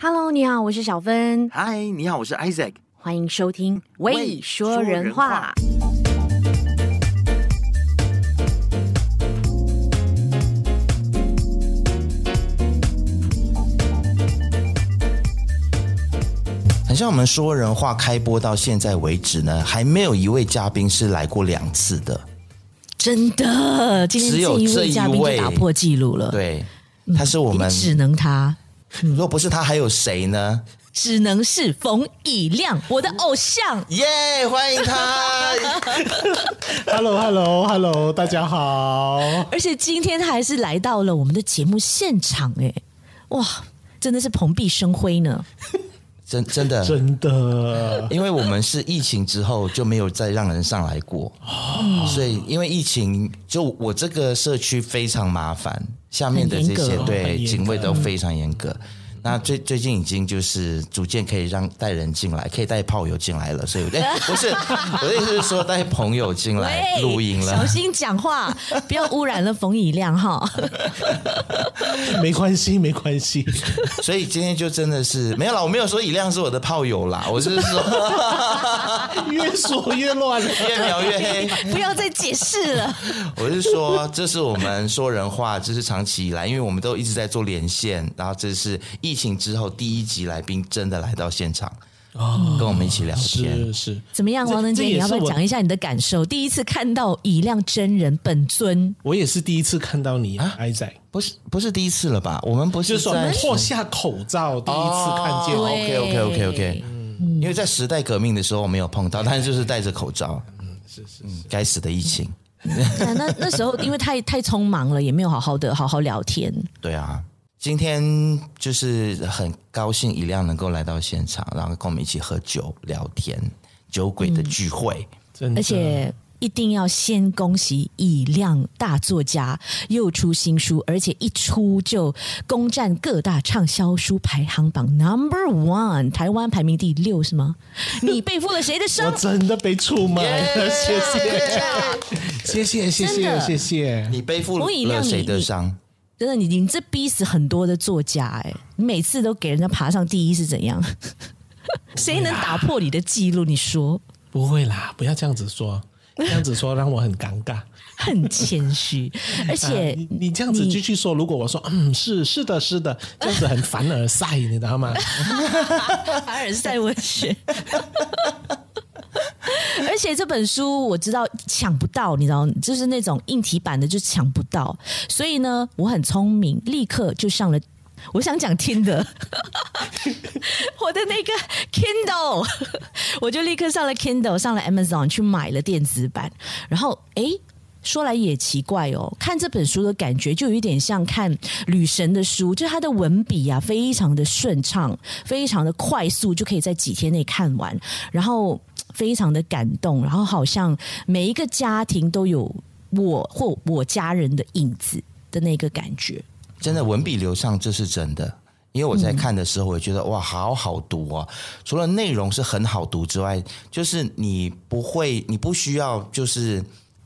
Hello，你好，我是小芬。嗨，你好，我是 Isaac。欢迎收听《未说人话》。很像我们说人话开播到现在为止呢，还没有一位嘉宾是来过两次的。真的，今天这一位嘉宾就打破记录了。对，他是我们只能他。如果不是他，还有谁呢？只能是冯以亮，我的偶像。耶，yeah, 欢迎他！Hello，Hello，Hello，大家好。而且今天他还是来到了我们的节目现场，哎，哇，真的是蓬荜生辉呢。真真的。真的，因为我们是疫情之后就没有再让人上来过，哦、所以因为疫情，就我这个社区非常麻烦，下面的这些对警卫都非常严格。那最最近已经就是逐渐可以让带人进来，可以带炮友进来了，所以 哎，不是我的意思是说带朋友进来录音了，小心讲话，不要污染了冯以亮哈。没关系，没关系。所以今天就真的是没有啦，我没有说以亮是我的炮友啦，我是说 越说越乱，越描越黑，不要再解释了。我是说，这是我们说人话，这是长期以来，因为我们都一直在做连线，然后这是疫情之后第一集来宾真的来到现场，哦，跟我们一起聊天，是是。怎么样，王能杰，你要不要讲一下你的感受？第一次看到以亮真人本尊，我也是第一次看到你啊，还在，不是不是第一次了吧？我们不是说脱下口罩第一次看见，OK OK OK OK，因为在时代革命的时候我没有碰到，但是就是戴着口罩，嗯，是是，该死的疫情。那那时候因为太太匆忙了，也没有好好的好好聊天。对啊。今天就是很高兴以亮能够来到现场，然后跟我们一起喝酒聊天，酒鬼的聚会。嗯、而且一定要先恭喜以亮大作家又出新书，而且一出就攻占各大畅销书排行榜 Number One，台湾排名第六是吗？你背负了谁的伤？我真的被出卖了，yeah, 谢谢，谢谢，谢谢，谢谢。你背负了谁的伤？真的，你你这逼死很多的作家哎！你每次都给人家爬上第一是怎样？谁能打破你的记录？你说不会啦，不要这样子说，这样子说让我很尴尬，很谦虚。而且、你这样子继续说，如果我说嗯是是的是的，这样子很凡尔赛，你知道吗？凡尔赛文学。而且这本书我知道抢不到，你知道，就是那种硬体版的就抢不到，所以呢，我很聪明，立刻就上了。我想讲听的，我的那个 Kindle，我就立刻上了 Kindle，上了 Amazon 去买了电子版。然后，哎，说来也奇怪哦，看这本书的感觉就有一点像看女神的书，就是它的文笔啊，非常的顺畅，非常的快速，就可以在几天内看完。然后。非常的感动，然后好像每一个家庭都有我或我家人的影子的那个感觉。真的文笔流畅，这是真的。因为我在看的时候，我觉得、哇，好好读啊！除了内容是很好读之外，就是你不会，你不需要，就是。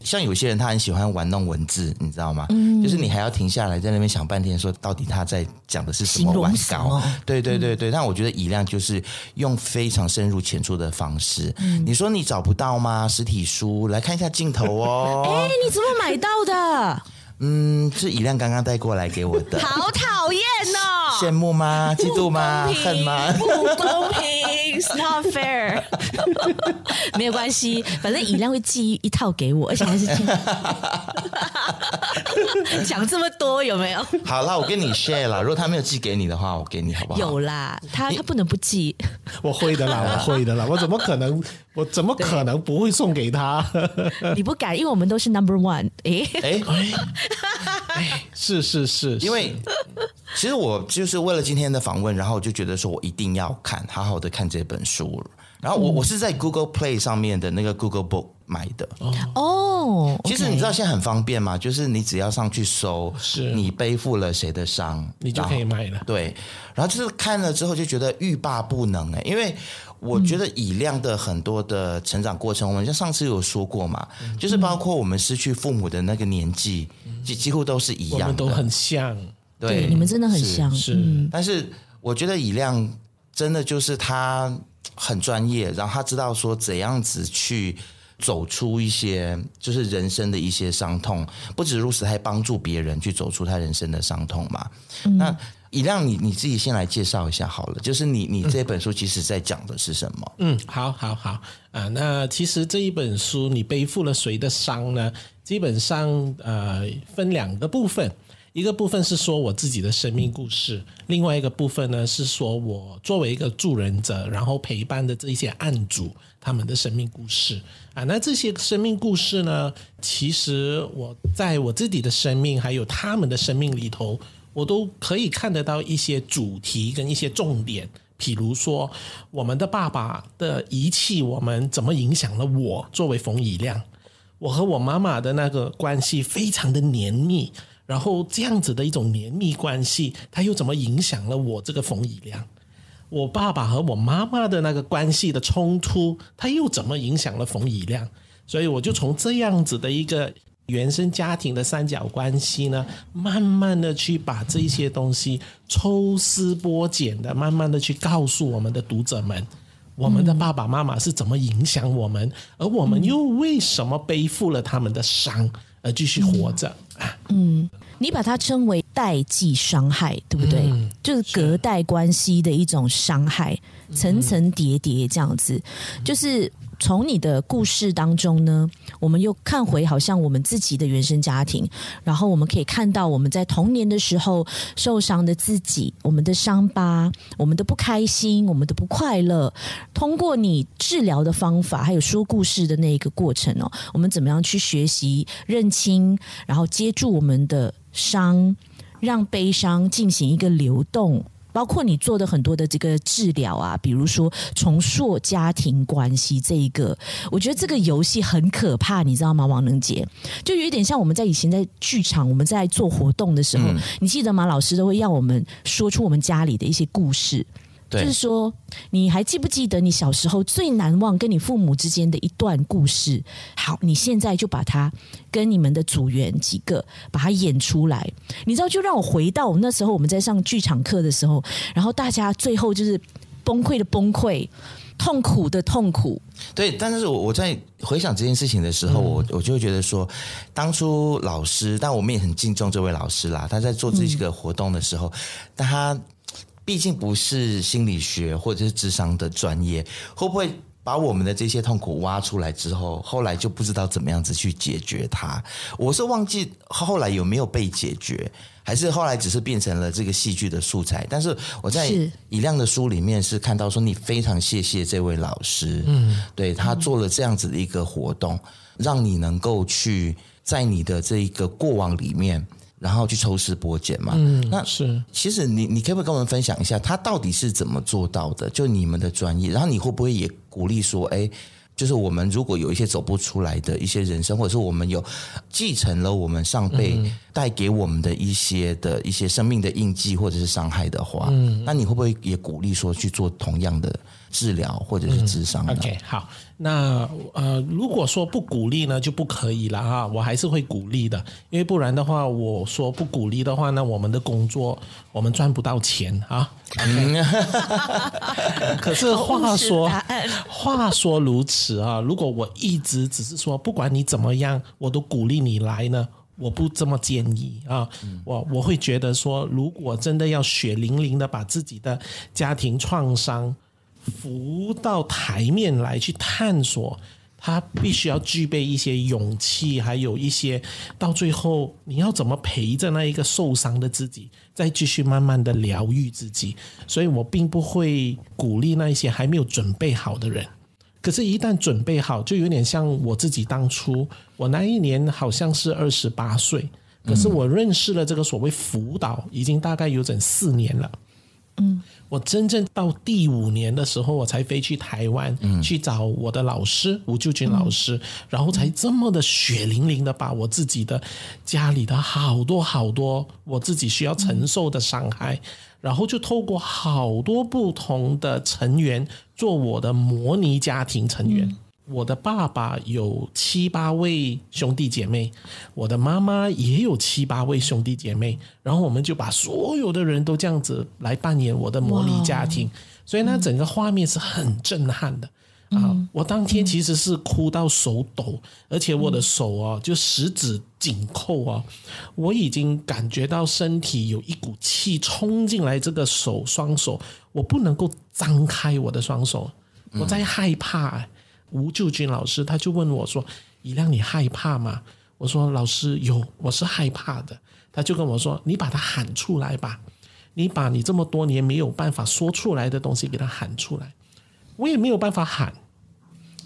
像有些人他很喜欢玩弄文字，你知道吗？嗯，就是你还要停下来在那边想半天，说到底他在讲的是什么玩稿？对对对对。但我觉得以亮就是用非常深入浅出的方式。嗯，你说你找不到吗？实体书来看一下镜头哦。哎，你怎么买到的？嗯，是以亮刚刚带过来给我的。好讨厌哦！羡慕吗？嫉妒吗？恨吗？不公平，It's not fair。没有关系，反正以亮会寄一套给我，而且还是 讲这么多有没有？好啦，我跟你 share 啦。如果他没有寄给你的话，我给你好不好？有啦，他他不能不寄。我会的啦，我会的啦，我怎么可能？我怎么可能不会送给他？你不敢，因为我们都是 number one。哎哎哎，是是是，因为其实我就是为了今天的访问，然后我就觉得说我一定要看，好好的看这本书。然后我我是在 Google Play 上面的那个 Google Book 买的。哦，其实你知道现在很方便吗？就是你只要上去搜，是你背负了谁的伤，你就可以买了。对，然后就是看了之后就觉得欲罢不能哎，因为。我觉得以亮的很多的成长过程，我们像上次有说过嘛，就是包括我们失去父母的那个年纪，几几乎都是一样的，我们都很像。对，你们真的很像。是，但是我觉得以亮真的就是他很专业，然后他知道说怎样子去走出一些就是人生的一些伤痛，不止如此，还帮助别人去走出他人生的伤痛嘛。嗯、那以亮，你你自己先来介绍一下好了，就是你你这本书其实在讲的是什么？嗯，好，好，好啊。那其实这一本书，你背负了谁的伤呢？基本上呃，分两个部分。一个部分是说我自己的生命故事，另外一个部分呢是说我作为一个助人者，然后陪伴的这些案主他们的生命故事啊。那这些生命故事呢，其实我在我自己的生命还有他们的生命里头，我都可以看得到一些主题跟一些重点。譬如说，我们的爸爸的遗弃，我们怎么影响了我作为冯以亮？我和我妈妈的那个关系非常的黏密。然后这样子的一种黏密关系，它又怎么影响了我这个冯以亮？我爸爸和我妈妈的那个关系的冲突，它又怎么影响了冯以亮？所以我就从这样子的一个原生家庭的三角关系呢，慢慢的去把这些东西抽丝剥茧的，慢慢的去告诉我们的读者们，我们的爸爸妈妈是怎么影响我们，而我们又为什么背负了他们的伤而继续活着？嗯。你把它称为代际伤害，对不对？嗯、就是隔代关系的一种伤害，层层叠叠这样子。就是从你的故事当中呢，我们又看回好像我们自己的原生家庭，然后我们可以看到我们在童年的时候受伤的自己，我们的伤疤，我们的不开心，我们的不快乐。通过你治疗的方法，还有说故事的那一个过程哦，我们怎么样去学习认清，然后接住我们的。伤，让悲伤进行一个流动，包括你做的很多的这个治疗啊，比如说重塑家庭关系这一个，我觉得这个游戏很可怕，你知道吗？王能杰，就有一点像我们在以前在剧场，我们在做活动的时候，嗯、你记得吗？老师都会要我们说出我们家里的一些故事。就是说，你还记不记得你小时候最难忘跟你父母之间的一段故事？好，你现在就把它跟你们的组员几个把它演出来。你知道，就让我回到我那时候我们在上剧场课的时候，然后大家最后就是崩溃的崩溃，痛苦的痛苦。对，但是我我在回想这件事情的时候，我我就会觉得说，当初老师，但我们也很敬重这位老师啦。他在做这几个活动的时候，但他。毕竟不是心理学或者是智商的专业，会不会把我们的这些痛苦挖出来之后，后来就不知道怎么样子去解决它？我是忘记后来有没有被解决，还是后来只是变成了这个戏剧的素材？但是我在以亮的书里面是看到说，你非常谢谢这位老师，嗯，对他做了这样子的一个活动，让你能够去在你的这一个过往里面。然后去抽丝剥茧嘛，嗯，那是其实你你可不可以跟我们分享一下，他到底是怎么做到的？就你们的专业，然后你会不会也鼓励说，哎，就是我们如果有一些走不出来的一些人生，或者是我们有继承了我们上辈带给我们的一些的一些生命的印记或者是伤害的话，嗯，那你会不会也鼓励说去做同样的？治疗或者是咨商。嗯。OK，好，那呃，如果说不鼓励呢，就不可以了哈。我还是会鼓励的，因为不然的话，我说不鼓励的话，那我们的工作我们赚不到钱啊。Okay? 可是话说话说如此啊，如果我一直只是说不管你怎么样，我都鼓励你来呢，我不这么建议啊。我我会觉得说，如果真的要血淋淋的把自己的家庭创伤。浮到台面来去探索，他必须要具备一些勇气，还有一些到最后你要怎么陪着那一个受伤的自己，再继续慢慢的疗愈自己。所以我并不会鼓励那一些还没有准备好的人。可是，一旦准备好，就有点像我自己当初，我那一年好像是二十八岁，可是我认识了这个所谓辅导，已经大概有整四年了。嗯。我真正到第五年的时候，我才飞去台湾、嗯、去找我的老师吴旧军老师，嗯、然后才这么的血淋淋的把我自己的家里的好多好多我自己需要承受的伤害，嗯、然后就透过好多不同的成员做我的模拟家庭成员，我的爸爸有七八位兄弟姐妹，我的妈妈也有七八位兄弟姐妹，然后我们就把所有的人都这样子来扮演我的模拟家庭，所以那整个画面是很震撼的。啊！我当天其实是哭到手抖，而且我的手啊，就十指紧扣啊，我已经感觉到身体有一股气冲进来，这个手双手，我不能够张开我的双手，我在害怕。吴救军老师他就问我说：“怡亮，你害怕吗？”我说：“老师，有，我是害怕的。”他就跟我说：“你把它喊出来吧，你把你这么多年没有办法说出来的东西给他喊出来。”我也没有办法喊。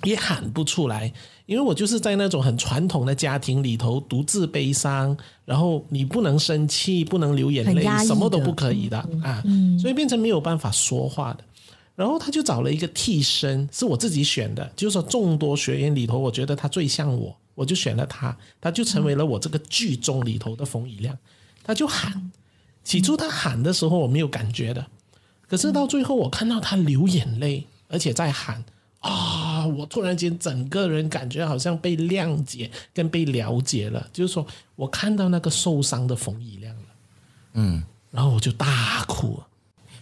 也喊不出来，因为我就是在那种很传统的家庭里头独自悲伤，然后你不能生气，不能流眼泪，什么都不可以的啊，所以变成没有办法说话的。然后他就找了一个替身，是我自己选的，就是说众多学员里头，我觉得他最像我，我就选了他，他就成为了我这个剧中里头的冯以亮。他就喊，起初他喊的时候我没有感觉的，可是到最后我看到他流眼泪，而且在喊。啊、哦！我突然间整个人感觉好像被谅解跟被了解了，就是说我看到那个受伤的冯以亮了，嗯，然后我就大哭。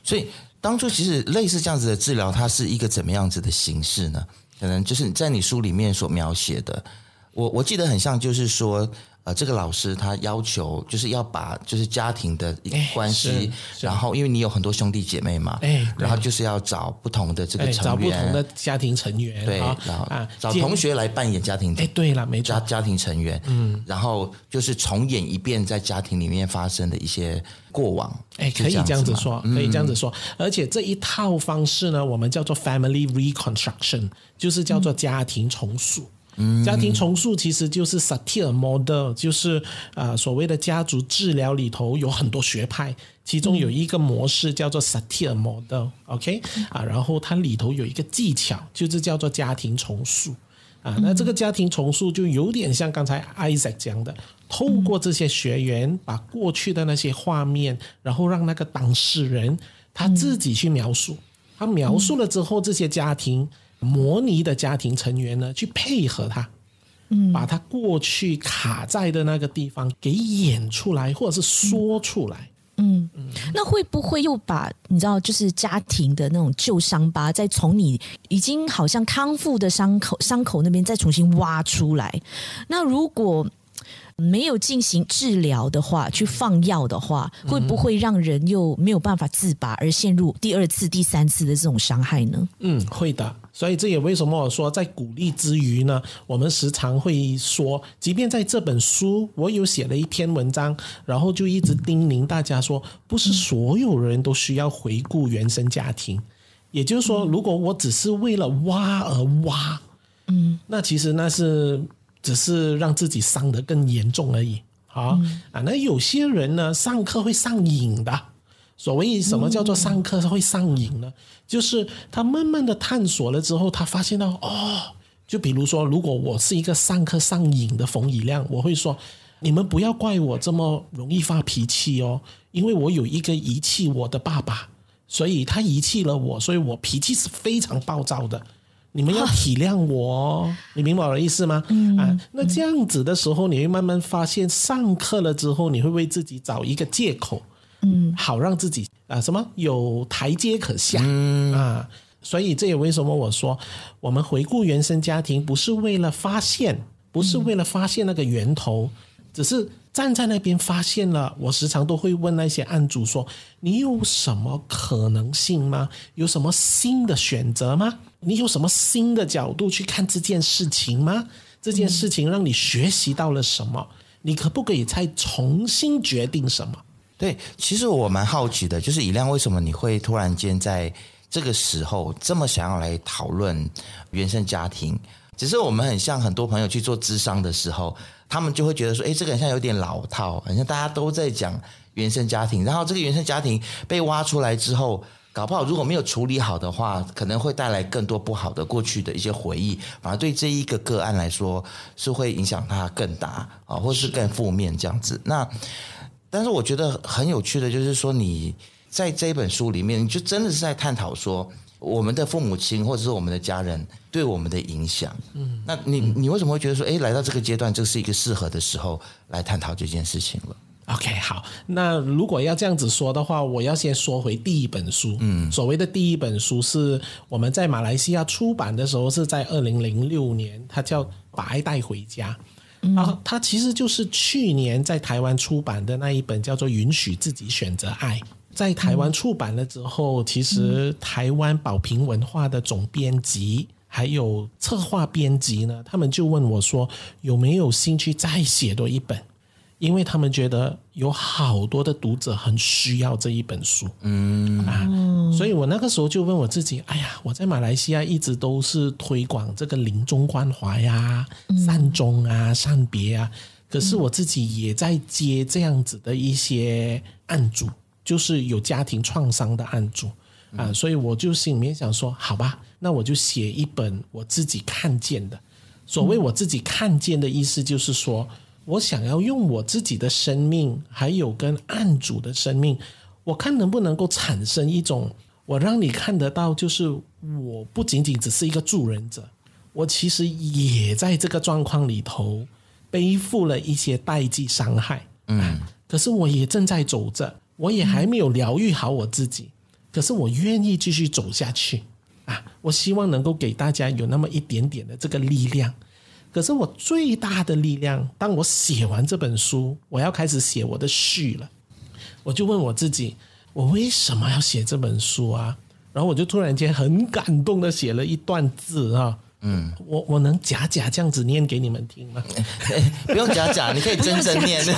所以当初其实类似这样子的治疗，它是一个怎么样子的形式呢？可能就是在你书里面所描写的，我我记得很像，就是说。呃，这个老师他要求就是要把就是家庭的关系，然后因为你有很多兄弟姐妹嘛，然后就是要找不同的这个成员，找不同的家庭成员，对，然后啊，找同学来扮演家庭，哎，对了，没错，家家庭成员，嗯，然后就是重演一遍在家庭里面发生的一些过往，哎，可以这样子说，可以这样子说，而且这一套方式呢，我们叫做 family reconstruction，就是叫做家庭重塑。家庭重塑其实就是 Satir model，就是啊所谓的家族治疗里头有很多学派，其中有一个模式叫做 Satir model，OK 啊，然后它里头有一个技巧，就是叫做家庭重塑啊。那这个家庭重塑就有点像刚才 Isaac 讲的，透过这些学员把过去的那些画面，然后让那个当事人他自己去描述，他描述了之后，这些家庭。模拟的家庭成员呢，去配合他，嗯，把他过去卡在的那个地方给演出来，或者是说出来，嗯。嗯，那会不会又把你知道，就是家庭的那种旧伤疤，再从你已经好像康复的伤口伤口那边再重新挖出来？那如果没有进行治疗的话，去放药的话，会不会让人又没有办法自拔，而陷入第二次、第三次的这种伤害呢？嗯，会的。所以这也为什么我说，在鼓励之余呢，我们时常会说，即便在这本书，我有写了一篇文章，然后就一直叮咛大家说，不是所有人都需要回顾原生家庭。也就是说，如果我只是为了挖而挖，嗯，那其实那是。只是让自己伤得更严重而已，好啊。那有些人呢，上课会上瘾的。所谓什么叫做上课会上瘾呢？就是他慢慢的探索了之后，他发现到哦，就比如说，如果我是一个上课上瘾的冯以亮，我会说，你们不要怪我这么容易发脾气哦，因为我有一个遗弃我的爸爸，所以他遗弃了我，所以我脾气是非常暴躁的。你们要体谅我哦，你明白我的意思吗？嗯，啊，那这样子的时候，你会慢慢发现，上课了之后，你会为自己找一个借口，嗯，好让自己啊什么有台阶可下，嗯啊，所以这也为什么我说，我们回顾原生家庭，不是为了发现，不是为了发现那个源头，只是。站在那边发现了，我时常都会问那些案主说：“你有什么可能性吗？有什么新的选择吗？你有什么新的角度去看这件事情吗？这件事情让你学习到了什么？你可不可以再重新决定什么？”对，其实我蛮好奇的，就是以亮，为什么你会突然间在这个时候这么想要来讨论原生家庭？只是我们很像很多朋友去做智商的时候。他们就会觉得说，哎，这个好像有点老套，好像大家都在讲原生家庭，然后这个原生家庭被挖出来之后，搞不好如果没有处理好的话，可能会带来更多不好的过去的一些回忆，反而对这一个个案来说是会影响他更大啊，或是更负面这样子。那但是我觉得很有趣的就是说，你在这一本书里面，你就真的是在探讨说。我们的父母亲或者是我们的家人对我们的影响。嗯，那你你为什么会觉得说，哎，来到这个阶段，这是一个适合的时候来探讨这件事情了？OK，好，那如果要这样子说的话，我要先说回第一本书。嗯，所谓的第一本书是我们在马来西亚出版的时候是在二零零六年，它叫《把爱带回家》。然后，它其实就是去年在台湾出版的那一本叫做《允许自己选择爱》。在台湾出版了之后，嗯、其实台湾宝瓶文化的总编辑还有策划编辑呢，他们就问我说：“有没有兴趣再写多一本？”因为他们觉得有好多的读者很需要这一本书。嗯啊，所以我那个时候就问我自己：“哎呀，我在马来西亚一直都是推广这个临终关怀呀、善终啊、善别啊，可是我自己也在接这样子的一些案主。”就是有家庭创伤的案主啊，所以我就心里面想说，好吧，那我就写一本我自己看见的。所谓我自己看见的意思，就是说我想要用我自己的生命，还有跟案主的生命，我看能不能够产生一种，我让你看得到，就是我不仅仅只是一个助人者，我其实也在这个状况里头背负了一些代际伤害，嗯，可是我也正在走着。我也还没有疗愈好我自己，可是我愿意继续走下去啊！我希望能够给大家有那么一点点的这个力量。可是我最大的力量，当我写完这本书，我要开始写我的序了，我就问我自己：我为什么要写这本书啊？然后我就突然间很感动的写了一段字啊。嗯，我我能假假这样子念给你们听吗？不用假假，你可以真真念。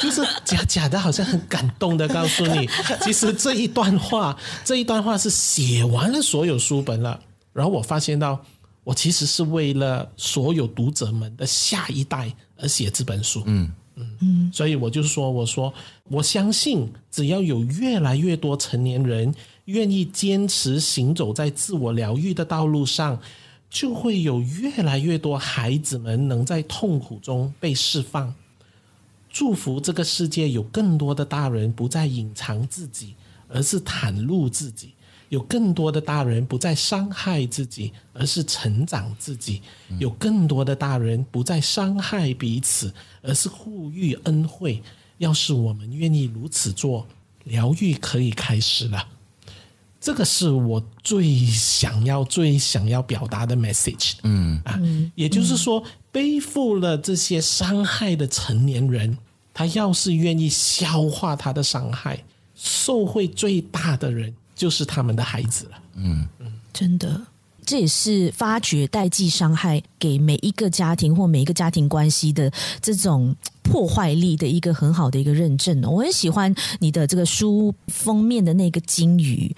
就是假假的，好像很感动的告诉你，其实这一段话，这一段话是写完了所有书本了。然后我发现到，我其实是为了所有读者们的下一代而写这本书。嗯嗯嗯，所以我就说，我说我相信，只要有越来越多成年人愿意坚持行走在自我疗愈的道路上，就会有越来越多孩子们能在痛苦中被释放。祝福这个世界有更多的大人不再隐藏自己，而是袒露自己；有更多的大人不再伤害自己，而是成长自己；有更多的大人不再伤害彼此，而是互予恩惠。要是我们愿意如此做，疗愈可以开始了。这个是我最想要、最想要表达的 message。嗯啊，也就是说。背负了这些伤害的成年人，他要是愿意消化他的伤害，受惠最大的人就是他们的孩子了。嗯，真的，这也是发掘代际伤害给每一个家庭或每一个家庭关系的这种破坏力的一个很好的一个认证。我很喜欢你的这个书封面的那个金鱼，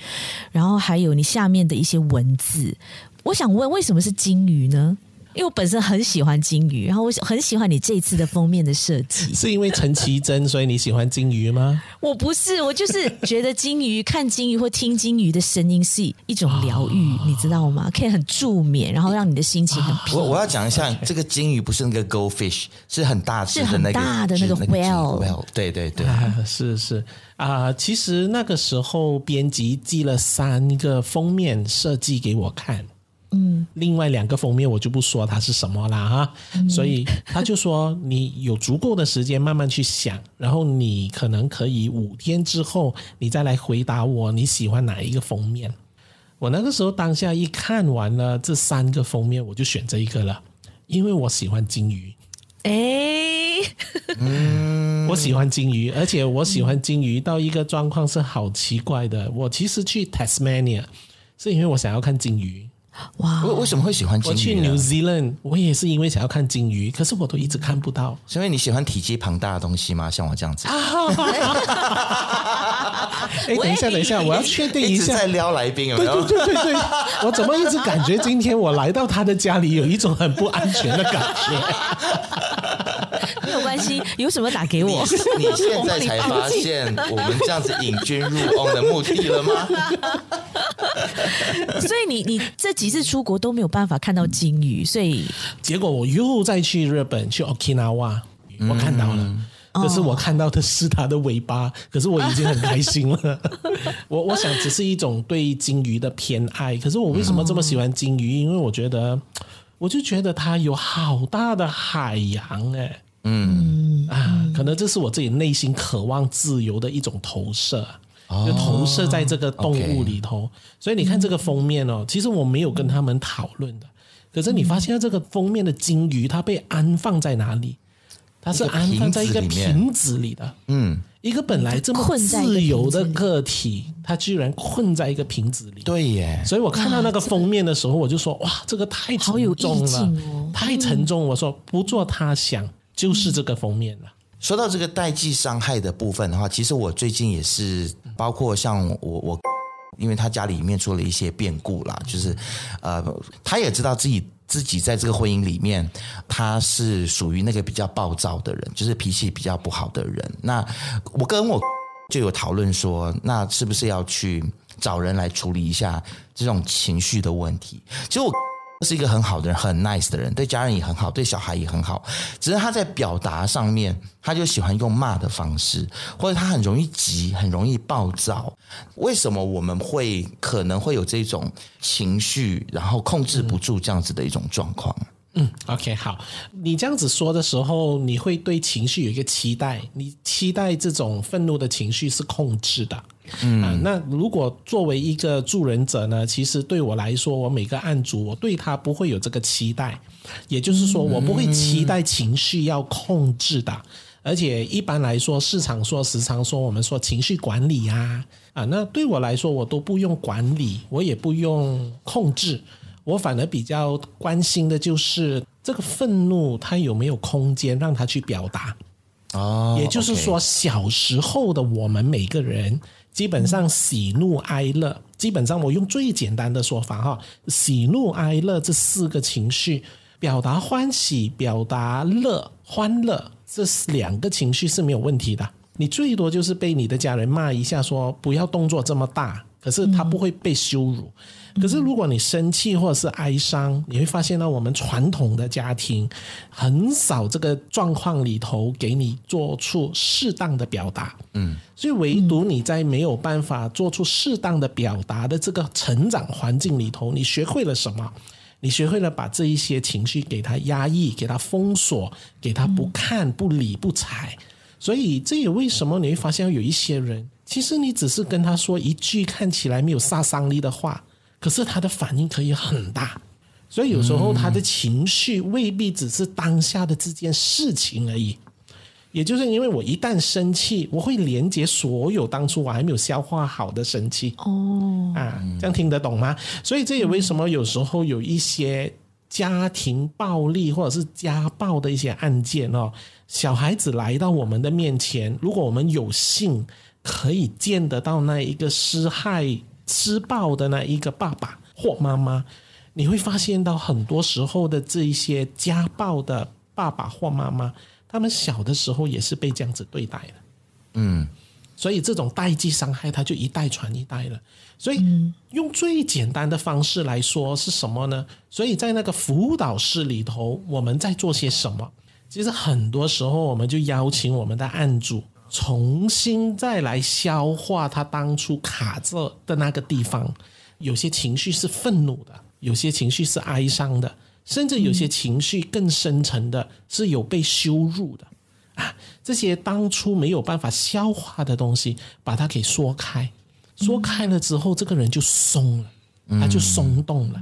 然后还有你下面的一些文字。我想问，为什么是金鱼呢？因为我本身很喜欢金鱼，然后我很喜欢你这次的封面的设计。是因为陈绮贞，所以你喜欢金鱼吗？我不是，我就是觉得金鱼看金鱼或听金鱼的声音是一种疗愈，哦、你知道吗？可以很助眠，然后让你的心情很平。我我要讲一下，这个金鱼不是那个 goldfish，是很大只的那个大的那个 whale。whale，对对对，啊、是是啊、呃，其实那个时候编辑寄了三个封面设计给我看。嗯，另外两个封面我就不说它是什么啦哈，嗯、所以他就说你有足够的时间慢慢去想，然后你可能可以五天之后你再来回答我你喜欢哪一个封面。我那个时候当下一看完了这三个封面，我就选这一个了，因为我喜欢金鱼。哎，嗯，我喜欢金鱼，而且我喜欢金鱼到一个状况是好奇怪的。我其实去 Tasmania 是因为我想要看金鱼。哇！为为什么会喜欢金鱼？我去 New Zealand，我也是因为想要看金鱼，可是我都一直看不到。是因为你喜欢体积庞大的东西吗？像我这样子。哎，等一下，等一下，我要确定一下。在撩来宾有没有？对对对对对，我怎么一直感觉今天我来到他的家里有一种很不安全的感觉？没有关系，有什么打给我。你现在才发现我们这样子引君入瓮的目的了吗？所以你你这几次出国都没有办法看到金鱼，所以结果我又再去日本去 Okinawa，我看到了。可是我看到的是它的尾巴，可是我已经很开心了。我我想只是一种对鲸鱼的偏爱。可是我为什么这么喜欢鲸鱼？因为我觉得，我就觉得它有好大的海洋哎，嗯啊，可能这是我自己内心渴望自由的一种投射。就投射在这个动物里头，所以你看这个封面哦，其实我没有跟他们讨论的。可是你发现这个封面的金鱼，它被安放在哪里？它是安放在一个瓶子里的。嗯，一个本来这么自由的个体，它居然困在一个瓶子里。对耶！所以我看到那个封面的时候，我就说：哇，这个太沉重了，太沉重。我说不做他想，就是这个封面了。说到这个代际伤害的部分的话，其实我最近也是，包括像我我，因为他家里面出了一些变故啦，就是呃，他也知道自己自己在这个婚姻里面，他是属于那个比较暴躁的人，就是脾气比较不好的人。那我跟我就有讨论说，那是不是要去找人来处理一下这种情绪的问题？其实我。是一个很好的人，很 nice 的人，对家人也很好，对小孩也很好。只是他在表达上面，他就喜欢用骂的方式，或者他很容易急，很容易暴躁。为什么我们会可能会有这种情绪，然后控制不住这样子的一种状况？，OK，好。你这样子说的时候，你会对情绪有一个期待，你期待这种愤怒的情绪是控制的。嗯、啊，那如果作为一个助人者呢？其实对我来说，我每个案主，我对他不会有这个期待，也就是说，我不会期待情绪要控制的。而且一般来说，市场说时常说我们说情绪管理啊，啊，那对我来说，我都不用管理，我也不用控制，我反而比较关心的就是这个愤怒，它有没有空间让他去表达。哦，也就是说，小时候的我们每个人。基本上喜怒哀乐，基本上我用最简单的说法哈，喜怒哀乐这四个情绪，表达欢喜、表达乐、欢乐，这两个情绪是没有问题的。你最多就是被你的家人骂一下，说不要动作这么大。可是他不会被羞辱。可是如果你生气或者是哀伤，你会发现呢我们传统的家庭很少这个状况里头给你做出适当的表达。嗯，所以唯独你在没有办法做出适当的表达的这个成长环境里头，你学会了什么？你学会了把这一些情绪给他压抑，给他封锁，给他不看、不理、不睬。所以这也为什么你会发现有一些人。其实你只是跟他说一句看起来没有杀伤力的话，可是他的反应可以很大。所以有时候他的情绪未必只是当下的这件事情而已。也就是因为我一旦生气，我会连接所有当初我还没有消化好的生气。哦，啊，这样听得懂吗？所以这也为什么有时候有一些家庭暴力或者是家暴的一些案件哦，小孩子来到我们的面前，如果我们有幸。可以见得到那一个施害、施暴的那一个爸爸或妈妈，你会发现到很多时候的这一些家暴的爸爸或妈妈，他们小的时候也是被这样子对待的。嗯，所以这种代际伤害，它就一代传一代了。所以用最简单的方式来说是什么呢？所以在那个辅导室里头，我们在做些什么？其实很多时候，我们就邀请我们的案主。重新再来消化他当初卡着的那个地方，有些情绪是愤怒的，有些情绪是哀伤的，甚至有些情绪更深层的是有被羞辱的啊！这些当初没有办法消化的东西，把它给说开，说开了之后，这个人就松了，他就松动了。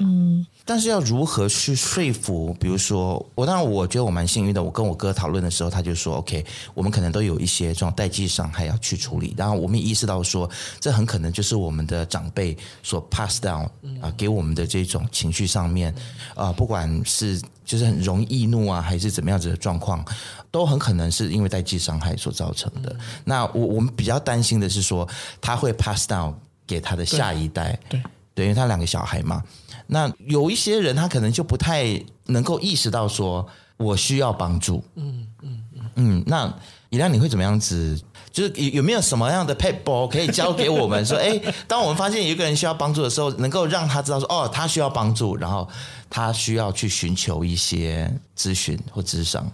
嗯，但是要如何去说服？比如说，我当然我觉得我蛮幸运的。我跟我哥讨论的时候，他就说：“OK，我们可能都有一些这种代际伤害要去处理。”然后我们也意识到说，这很可能就是我们的长辈所 pass down 啊给我们的这种情绪上面啊，不管是就是很容易易怒啊，还是怎么样子的状况，都很可能是因为代际伤害所造成的。那我我们比较担心的是说，他会 pass down 给他的下一代，对，对，因为他两个小孩嘛。那有一些人，他可能就不太能够意识到说，我需要帮助。嗯嗯嗯。那以亮，你会怎么样子？就是有有没有什么样的撇步可以教给我们？说，哎，当我们发现一个人需要帮助的时候，能够让他知道说，哦，他需要帮助，然后他需要去寻求一些咨询或咨商。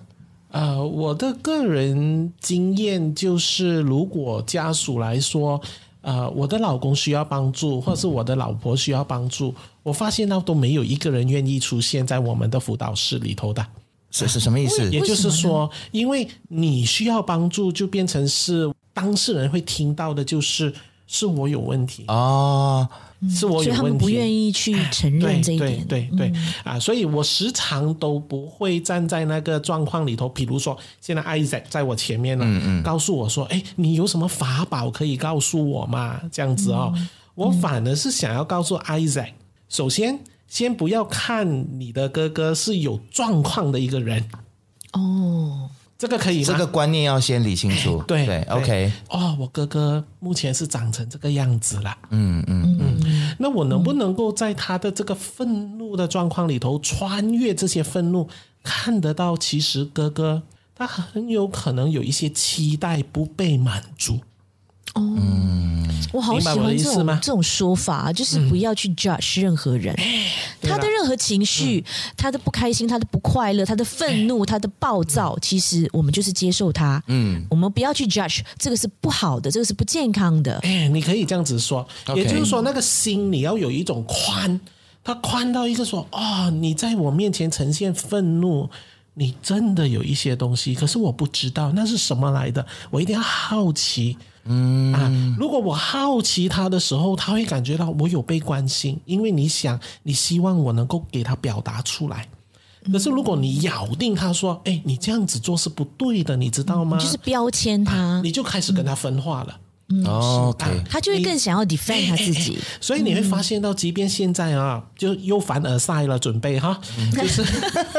呃，我的个人经验就是，如果家属来说，呃，我的老公需要帮助，或是我的老婆需要帮助，我发现到都没有一个人愿意出现在我们的辅导室里头的。是是什么意思？也就是说，因为你需要帮助，就变成是当事人会听到的，就是是我有问题哦。是我有问题，所以他们不愿意去承认这一点。对对对，对、嗯、啊，所以我时常都不会站在那个状况里头。比如说，现在 Isaac 在我前面呢，嗯嗯，告诉我说：“哎，你有什么法宝可以告诉我吗？”这样子哦，嗯、我反而是想要告诉 Isaac，首先先不要看你的哥哥是有状况的一个人哦。这个可以？这个观念要先理清楚。对对，OK。哦，我哥哥目前是长成这个样子了。嗯嗯嗯。那我能不能够在他的这个愤怒的状况里头，穿越这些愤怒，看得到其实哥哥他很有可能有一些期待不被满足。哦。我好喜欢这种这种说法，就是不要去 judge 任何人，嗯、他的任何情绪，嗯、他的不开心，他的不快乐，他的愤怒，他的暴躁，嗯、其实我们就是接受他。嗯，我们不要去 judge，这个是不好的，这个是不健康的。哎，你可以这样子说，也就是说，那个心你要有一种宽，他宽到一个说，哦，你在我面前呈现愤怒，你真的有一些东西，可是我不知道那是什么来的，我一定要好奇。嗯啊，如果我好奇他的时候，他会感觉到我有被关心，因为你想，你希望我能够给他表达出来。可是如果你咬定他说，哎，你这样子做是不对的，你知道吗？就是标签他，啊，你就开始跟他分化了。嗯，OK，他就会更想要 defend 他自己。所以你会发现到，即便现在啊，就又凡尔赛了，准备哈，就是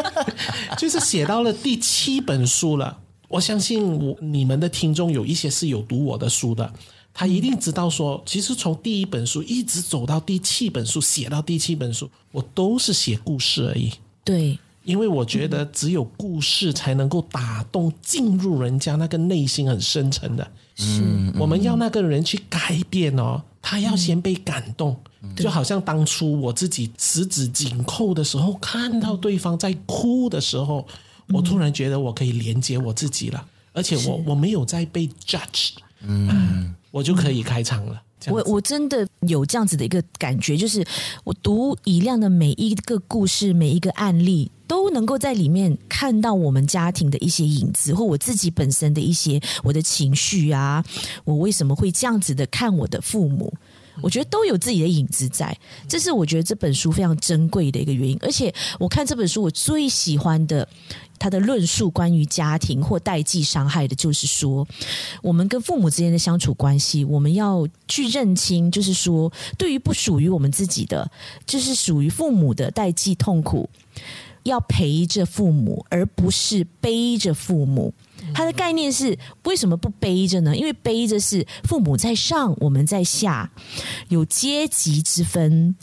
就是写到了第七本书了。我相信我你们的听众有一些是有读我的书的，他一定知道说，其实从第一本书一直走到第七本书，写到第七本书，我都是写故事而已。对，因为我觉得只有故事才能够打动进入人家那个内心很深沉的。是，我们要那个人去改变哦，他要先被感动，就好像当初我自己十指紧扣的时候，看到对方在哭的时候。我突然觉得我可以连接我自己了，而且我我没有在被 judge，嗯，我就可以开场了。我我真的有这样子的一个感觉，就是我读以亮的每一个故事、每一个案例，都能够在里面看到我们家庭的一些影子，或我自己本身的一些我的情绪啊，我为什么会这样子的看我的父母？我觉得都有自己的影子在，这是我觉得这本书非常珍贵的一个原因。而且我看这本书，我最喜欢的他的论述关于家庭或代际伤害的，就是说我们跟父母之间的相处关系，我们要去认清，就是说对于不属于我们自己的，就是属于父母的代际痛苦，要陪着父母，而不是背着父母。他的概念是为什么不背着呢？因为背着是父母在上，我们在下，有阶级之分。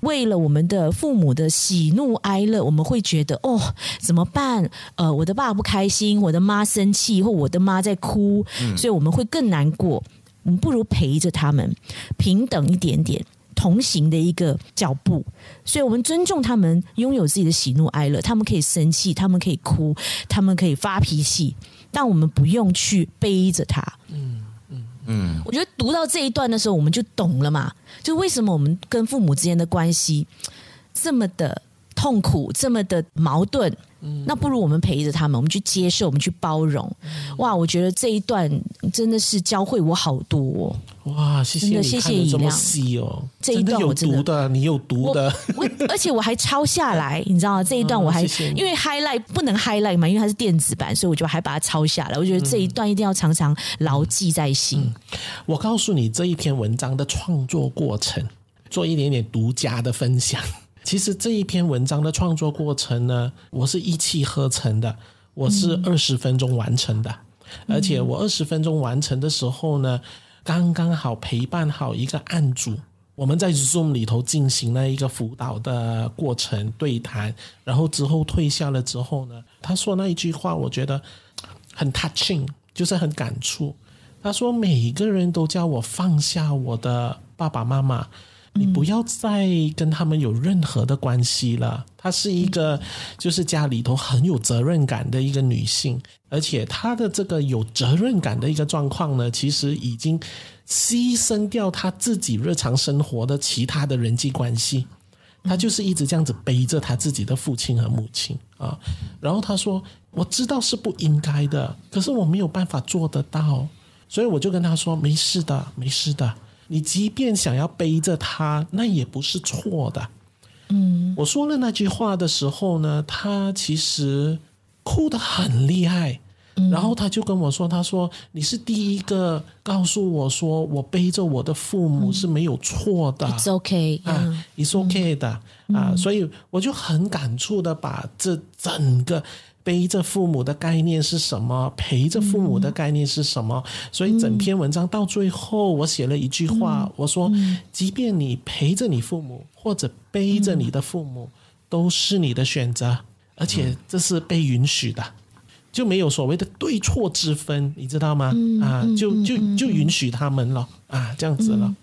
为了我们的父母的喜怒哀乐，我们会觉得哦，怎么办？呃，我的爸不开心，我的妈生气，或我的妈在哭，所以我们会更难过。我们不如陪着他们，平等一点点，同行的一个脚步。所以我们尊重他们，拥有自己的喜怒哀乐，他们可以生气，他们可以哭，他们可以发脾气。但我们不用去背着他。嗯嗯嗯，我觉得读到这一段的时候，我们就懂了嘛。就为什么我们跟父母之间的关系这么的痛苦，这么的矛盾。那不如我们陪着他们，我们去接受，我们去包容。哇，我觉得这一段真的是教会我好多。哇，谢谢你谢谢以亮哦，这一段我真的，有读的，你有读的，我而且我还抄下来，你知道吗？这一段我还因为 highlight 不能 highlight 嘛，因为它是电子版，所以我就还把它抄下来。我觉得这一段一定要常常牢记在心。我告诉你这一篇文章的创作过程，做一点点独家的分享。其实这一篇文章的创作过程呢，我是一气呵成的，我是二十分钟完成的，嗯、而且我二十分钟完成的时候呢，刚刚好陪伴好一个案主，我们在 Zoom 里头进行了一个辅导的过程对谈，然后之后退下了之后呢，他说那一句话，我觉得很 touching，就是很感触。他说每个人都叫我放下我的爸爸妈妈。你不要再跟他们有任何的关系了。她是一个就是家里头很有责任感的一个女性，而且她的这个有责任感的一个状况呢，其实已经牺牲掉她自己日常生活的其他的人际关系。她就是一直这样子背着她自己的父亲和母亲啊。然后她说：“我知道是不应该的，可是我没有办法做得到，所以我就跟她说：没事的，没事的。”你即便想要背着他，那也不是错的。嗯，我说了那句话的时候呢，他其实哭得很厉害。嗯，然后他就跟我说：“他说你是第一个告诉我说，我背着我的父母是没有错的。It's okay，啊，It's okay 的啊。”所以我就很感触的把这整个。背着父母的概念是什么？陪着父母的概念是什么？所以整篇文章到最后，我写了一句话，我说：即便你陪着你父母，或者背着你的父母，都是你的选择，而且这是被允许的，就没有所谓的对错之分，你知道吗？啊，就就就允许他们了啊，这样子了。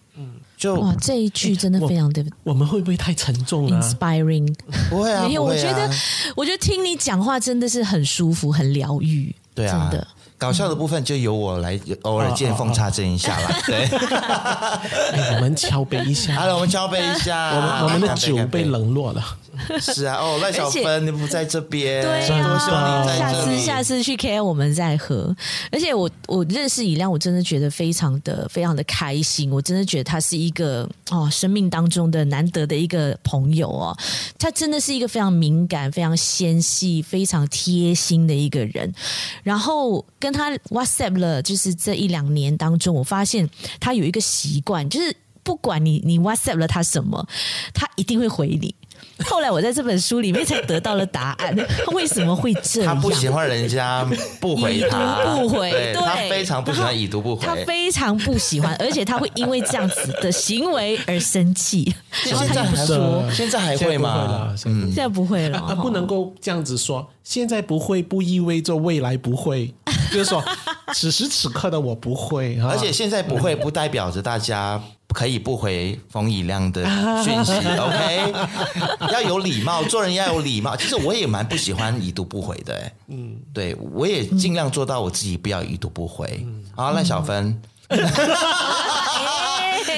就哇，这一句真的非常对，我们会不会太沉重了？Inspiring，不会啊，没有，啊，我觉得，我觉得听你讲话真的是很舒服，很疗愈。对啊，真的。搞笑的部分就由我来偶尔见缝插针一下啦。对，我们敲杯一下，好了，我们敲杯一下。我们我们的酒被冷落了。是啊，哦，赖小芬，你不在这边，对啊，下次下次去 KL 我们再喝。而且我我认识以亮，我真的觉得非常的非常的开心。我真的觉得他是一个哦，生命当中的难得的一个朋友哦。他真的是一个非常敏感、非常纤细、非常贴心的一个人。然后跟他 WhatsApp 了，就是这一两年当中，我发现他有一个习惯，就是不管你你 WhatsApp 了他什么，他一定会回你。后来我在这本书里面才得到了答案，他 为什么会这样？他不喜欢人家不回他，不回，对，他非常不喜欢已读不回，他非常不喜欢，而且他会因为这样子的行为而生气。现在不说，现在还会吗？嗯，现在不会了。他不能够这样子说，现在不会不意味着未来不会，就是说此时此刻的我不会，而且现在不会不代表着大家。可以不回冯以亮的讯息，OK？要有礼貌，做人要有礼貌。其实我也蛮不喜欢已读不回的，嗯，对，我也尽量做到我自己不要已读不回。好，赖小芬。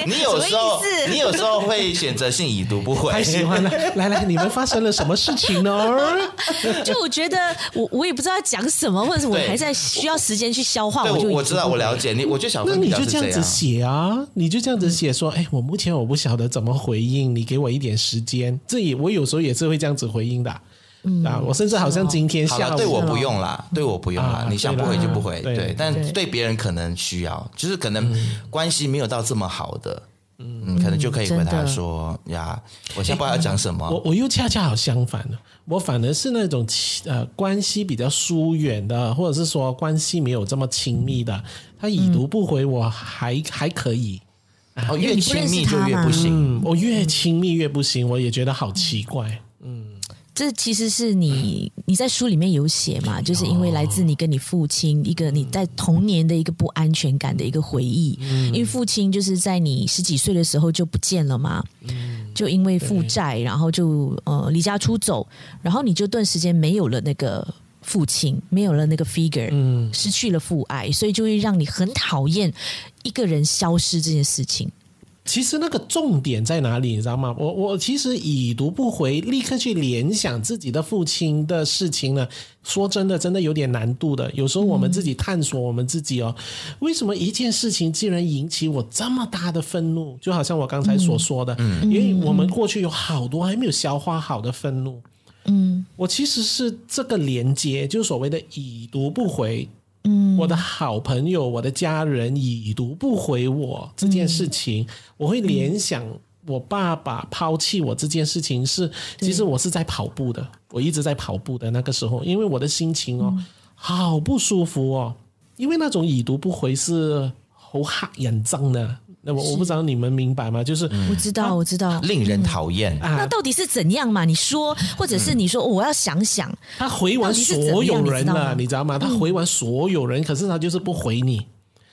你有时候，你有时候会选择性已读不回，太喜欢了。来来，你们发生了什么事情呢？就我觉得，我我也不知道讲什么，或者是我还在需要时间去消化。我就我知道，我了解你。我觉得小芬，那你就这样子写啊，你就这样子写说，哎，我目前我不晓得怎么回应，你给我一点时间。这也我有时候也是会这样子回应的。嗯，啊，我甚至好像今天下午对我不用啦，对我不用啦，你想不回就不回，对。但对别人可能需要，就是可能关系没有到这么好的。嗯，可能就可以回答说呀，我先不知道要讲什么。我我又恰恰好相反了，我反而是那种呃关系比较疏远的，或者是说关系没有这么亲密的，他已读不回我还还可以。哦，越亲密就越不行，我越亲密越不行，我也觉得好奇怪。嗯。这其实是你你在书里面有写嘛，就是因为来自你跟你父亲一个你在童年的一个不安全感的一个回忆，因为父亲就是在你十几岁的时候就不见了嘛，就因为负债，然后就呃离家出走，然后你就顿时间没有了那个父亲，没有了那个 figure，失去了父爱，所以就会让你很讨厌一个人消失这件事情。其实那个重点在哪里，你知道吗？我我其实已读不回，立刻去联想自己的父亲的事情呢。说真的，真的有点难度的。有时候我们自己探索我们自己哦，为什么一件事情竟然引起我这么大的愤怒？就好像我刚才所说的，嗯，因为我们过去有好多还没有消化好的愤怒。嗯，我其实是这个连接，就是所谓的已读不回。嗯，我的好朋友，我的家人已读不回我这件事情，嗯、我会联想我爸爸抛弃我这件事情是，其实我是在跑步的，我一直在跑步的那个时候，因为我的心情哦，好不舒服哦，因为那种已读不回是好吓人憎的。那我我不知道你们明白吗？就是我知道，我知道，令人讨厌。那到底是怎样嘛？你说，或者是你说，我要想想。他回完所有人了，你知道吗？他回完所有人，可是他就是不回你。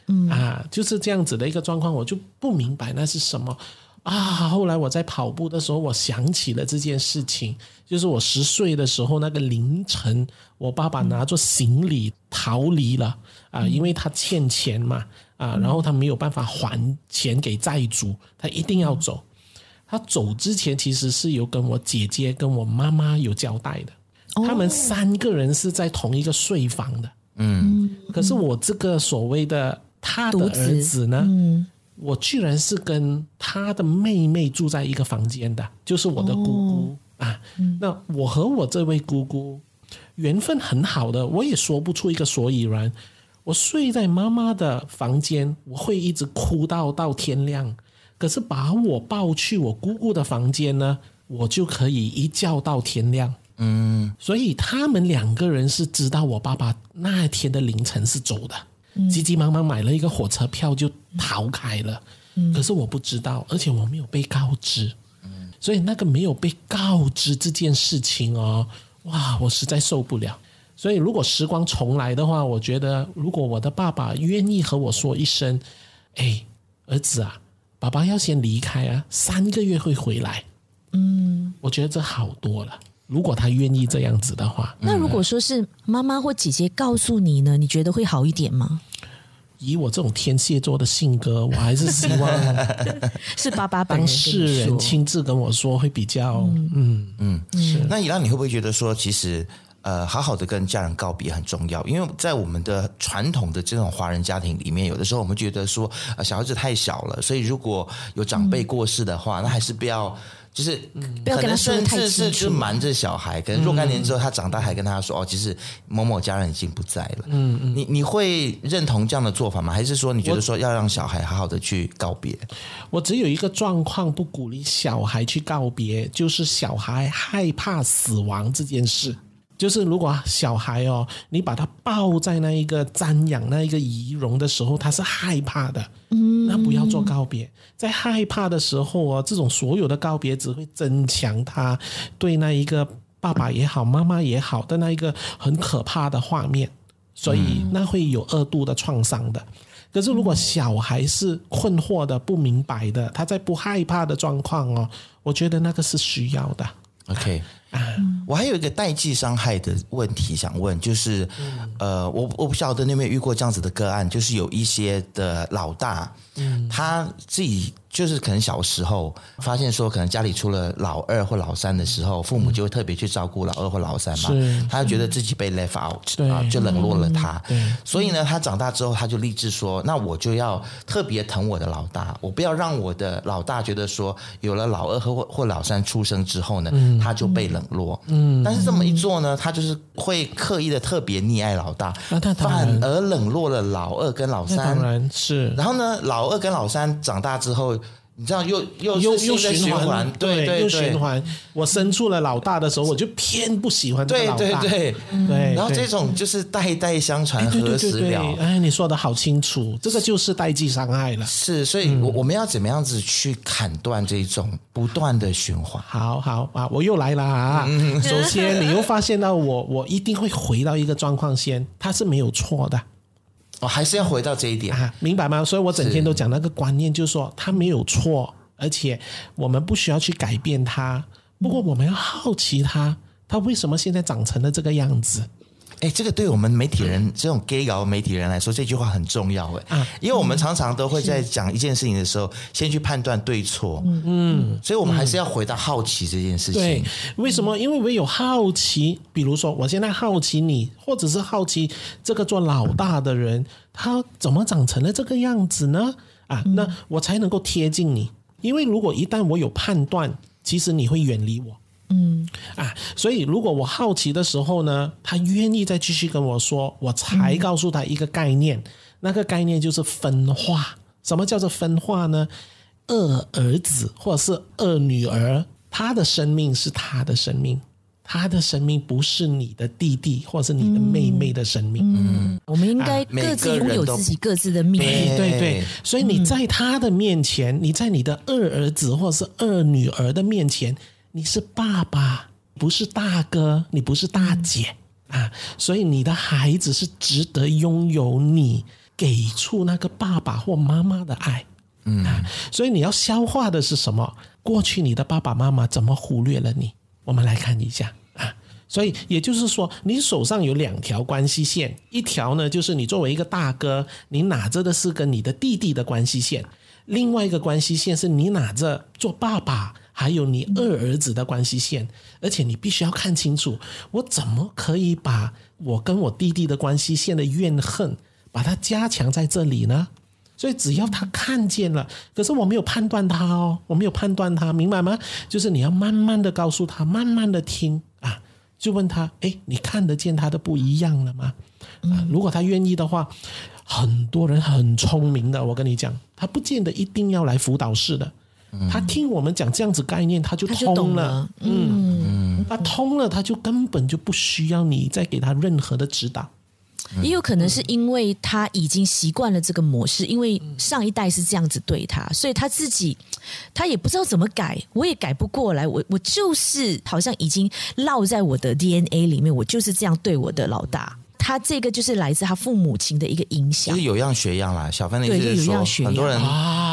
嗯啊，就是这样子的一个状况，我就不明白那是什么。啊，后来我在跑步的时候，我想起了这件事情，就是我十岁的时候那个凌晨，我爸爸拿着行李逃离了啊，因为他欠钱嘛啊，然后他没有办法还钱给债主，他一定要走。他走之前其实是有跟我姐姐跟我妈妈有交代的，他们三个人是在同一个睡房的，嗯，可是我这个所谓的他的儿子呢，嗯。我居然是跟他的妹妹住在一个房间的，就是我的姑姑、哦、啊。那我和我这位姑姑缘分很好的，我也说不出一个所以然。我睡在妈妈的房间，我会一直哭到到天亮。可是把我抱去我姑姑的房间呢，我就可以一觉到天亮。嗯，所以他们两个人是知道我爸爸那天的凌晨是走的。急急忙忙买了一个火车票就逃开了，可是我不知道，而且我没有被告知，嗯所以那个没有被告知这件事情哦，哇，我实在受不了。所以如果时光重来的话，我觉得如果我的爸爸愿意和我说一声：“哎，儿子啊，爸爸要先离开啊，三个月会回来。”嗯，我觉得这好多了。如果他愿意这样子的话，那如果说是妈妈或姐姐告诉你呢，你觉得会好一点吗？以我这种天蝎座的性格，我还是希望 是爸爸当事人亲自跟我说会比较嗯嗯是。那以浪你会不会觉得说，其实呃，好好的跟家人告别很重要？因为在我们的传统的这种华人家庭里面，有的时候我们觉得说，呃，小孩子太小了，所以如果有长辈过世的话，嗯、那还是不要。就是，可能甚至是就瞒着小孩，可能若干年之后他长大还跟他说：“哦，其实某某家人已经不在了。”嗯嗯，你你会认同这样的做法吗？还是说你觉得说要让小孩好好的去告别？我只有一个状况不鼓励小孩去告别，就是小孩害怕死亡这件事。就是如果小孩哦，你把他抱在那一个瞻仰那一个仪容的时候，他是害怕的，那不要做告别。在害怕的时候哦，这种所有的告别只会增强他对那一个爸爸也好、妈妈也好的那一个很可怕的画面，所以那会有二度的创伤的。可是如果小孩是困惑的、不明白的，他在不害怕的状况哦，我觉得那个是需要的。OK。我还有一个代际伤害的问题想问，就是，呃，我我不晓得你有没有遇过这样子的个案，就是有一些的老大，他自己。就是可能小时候发现说，可能家里出了老二或老三的时候，父母就会特别去照顾老二或老三嘛。他就觉得自己被 left out 啊，就冷落了他。所以呢，他长大之后，他就立志说：“那我就要特别疼我的老大，我不要让我的老大觉得说，有了老二和或或老三出生之后呢，他就被冷落。嗯，但是这么一做呢，他就是会刻意的特别溺爱老大，反而冷落了老二跟老三。当然是。然后呢，老二跟老三长大之后。你知道又又又又循环，对对，又循环。我生出了老大的时候，我就偏不喜欢这个老大。对对对对。然后这种就是代代相传，何时了？哎，你说的好清楚，这个就是代际伤害了。是，所以，我我们要怎么样子去砍断这种不断的循环？好好啊，我又来了啊！首先，你又发现到我，我一定会回到一个状况先，他是没有错的。我、还是要回到这一点、啊，明白吗？所以我整天都讲那个观念，就是说他没有错，而且我们不需要去改变他。不过我们要好奇他，他为什么现在长成了这个样子？哎，这个对我们媒体人这种 gay 搞媒体人来说，这句话很重要哎，啊，因为我们常常都会在讲一件事情的时候，先去判断对错，嗯，所以我们还是要回到好奇这件事情。对，为什么？因为我有好奇，比如说我现在好奇你，或者是好奇这个做老大的人，他怎么长成了这个样子呢？啊，那我才能够贴近你，因为如果一旦我有判断，其实你会远离我。嗯啊，所以如果我好奇的时候呢，他愿意再继续跟我说，我才告诉他一个概念，嗯、那个概念就是分化。什么叫做分化呢？二儿子或者是二女儿，他的生命是他的生命，他的生命不是你的弟弟或者是你的妹妹的生命。嗯，嗯我们应该各自拥有自己各自的命。对对对，所以你在他的面前，你在你的二儿子或者是二女儿的面前。你是爸爸，不是大哥，你不是大姐啊，所以你的孩子是值得拥有你给出那个爸爸或妈妈的爱。嗯，所以你要消化的是什么？过去你的爸爸妈妈怎么忽略了你？我们来看一下啊。所以也就是说，你手上有两条关系线，一条呢就是你作为一个大哥，你拿着的是跟你的弟弟的关系线；另外一个关系线是你拿着做爸爸还有你二儿子的关系线。而且你必须要看清楚，我怎么可以把我跟我弟弟的关系线的怨恨，把它加强在这里呢？所以只要他看见了，可是我没有判断他哦，我没有判断他，明白吗？就是你要慢慢的告诉他，慢慢的听啊，就问他，诶，你看得见他的不一样了吗？啊，如果他愿意的话，很多人很聪明的，我跟你讲，他不见得一定要来辅导室的，他听我们讲这样子概念，他就通了，嗯，他通了，他就根本就不需要你再给他任何的指导。也有可能是因为他已经习惯了这个模式，因为上一代是这样子对他，所以他自己他也不知道怎么改，我也改不过来。我我就是好像已经烙在我的 DNA 里面，我就是这样对我的老大。他这个就是来自他父母亲的一个影响，就是有样学样啦。小芬的意思是说，很多人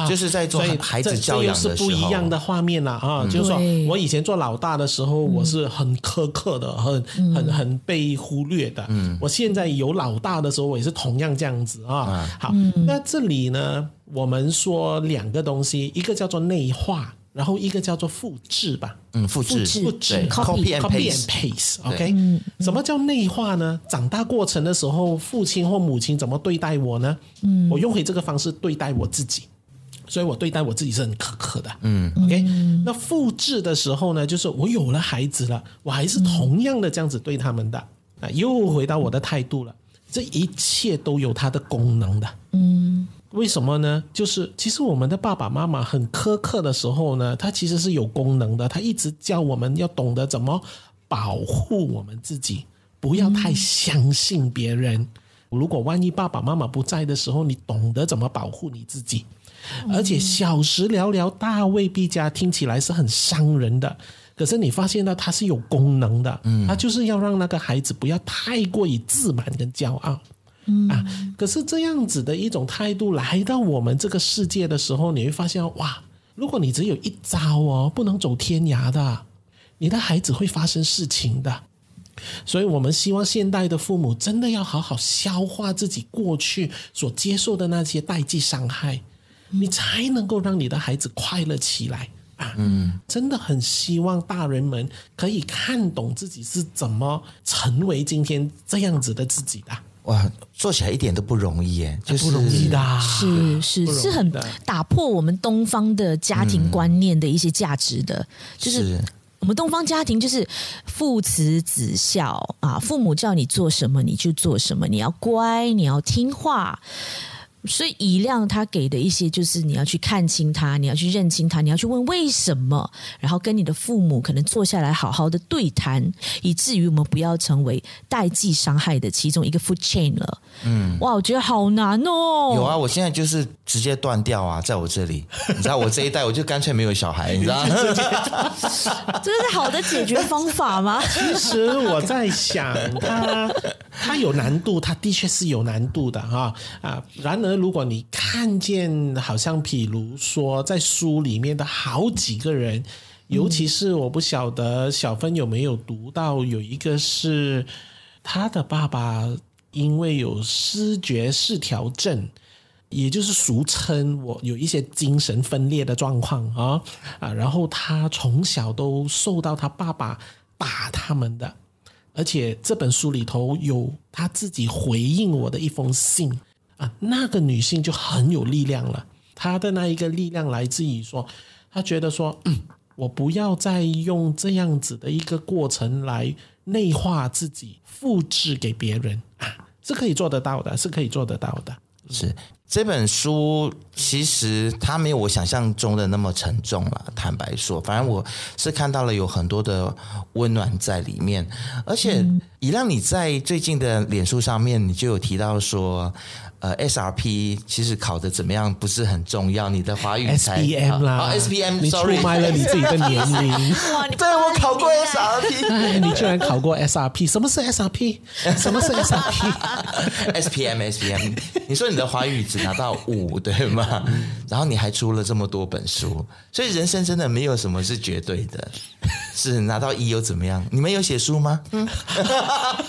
就是在做孩子教养的时候，是不一样的画面啦啊！嗯、就是说我以前做老大的时候，我是很苛刻的，很很很被忽略的。嗯，我现在有老大的时候，我也是同样这样子啊。好，那这里呢，我们说两个东西，一个叫做内化。然后一个叫做复制吧，嗯，复制，复制，copy and copy and paste，OK，什么叫内化呢？长大过程的时候，父亲或母亲怎么对待我呢？嗯，我用回这个方式对待我自己，所以我对待我自己是很苛刻的，嗯，OK，那复制的时候呢，就是我有了孩子了，我还是同样的这样子对他们的，啊，又回到我的态度了，这一切都有它的功能的，嗯。为什么呢？就是其实我们的爸爸妈妈很苛刻的时候呢，他其实是有功能的。他一直教我们要懂得怎么保护我们自己，不要太相信别人。如果万一爸爸妈妈不在的时候，你懂得怎么保护你自己。而且小时了了，大未必佳，听起来是很伤人的。可是你发现到它是有功能的，嗯，它就是要让那个孩子不要太过于自满跟骄傲。啊！可是这样子的一种态度来到我们这个世界的时候，你会发现哇，如果你只有一招哦，不能走天涯的，你的孩子会发生事情的。所以我们希望现代的父母真的要好好消化自己过去所接受的那些代际伤害，你才能够让你的孩子快乐起来啊！嗯，真的很希望大人们可以看懂自己是怎么成为今天这样子的自己的。哇，做起来一点都不容易耶，就是不容易的，是是是很打破我们东方的家庭观念的一些价值的，嗯、就是。我们东方家庭就是父慈子孝啊，父母叫你做什么你就做什么，你要乖，你要听话。所以以亮他给的一些，就是你要去看清他，你要去认清他，你要去问为什么，然后跟你的父母可能坐下来好好的对谈，以至于我们不要成为代际伤害的其中一个 food chain 了。嗯，哇，我觉得好难哦。有啊，我现在就是直接断掉啊，在我这里，你知道我这一代我就干脆没有小孩，你知道？这是好的解决方法吗？其实我在想，他他有难度，他的确是有难度的哈啊，然而。如果你看见，好像比如说在书里面的好几个人，尤其是我不晓得小芬有没有读到，有一个是他的爸爸因为有失觉失调症，也就是俗称我有一些精神分裂的状况啊啊，然后他从小都受到他爸爸打他们的，而且这本书里头有他自己回应我的一封信。啊，那个女性就很有力量了。她的那一个力量来自于说，她觉得说，嗯，我不要再用这样子的一个过程来内化自己，复制给别人啊，是可以做得到的，是可以做得到的。是这本书其实它没有我想象中的那么沉重了。坦白说，反正我是看到了有很多的温暖在里面，而且以让你在最近的脸书上面，你就有提到说。呃，SRP 其实考的怎么样不是很重要，你的华语才 SPM 啦，哦，SPM，你出卖了你自己的年龄。哇，对，我考过 SRP，哎，你居然考过 SRP？什么是 SRP？什么是 SRP？SPM，SPM，你说你的华语只拿到五，对吗？然后你还出了这么多本书，所以人生真的没有什么是绝对的，是拿到一又怎么样？你们有写书吗？嗯，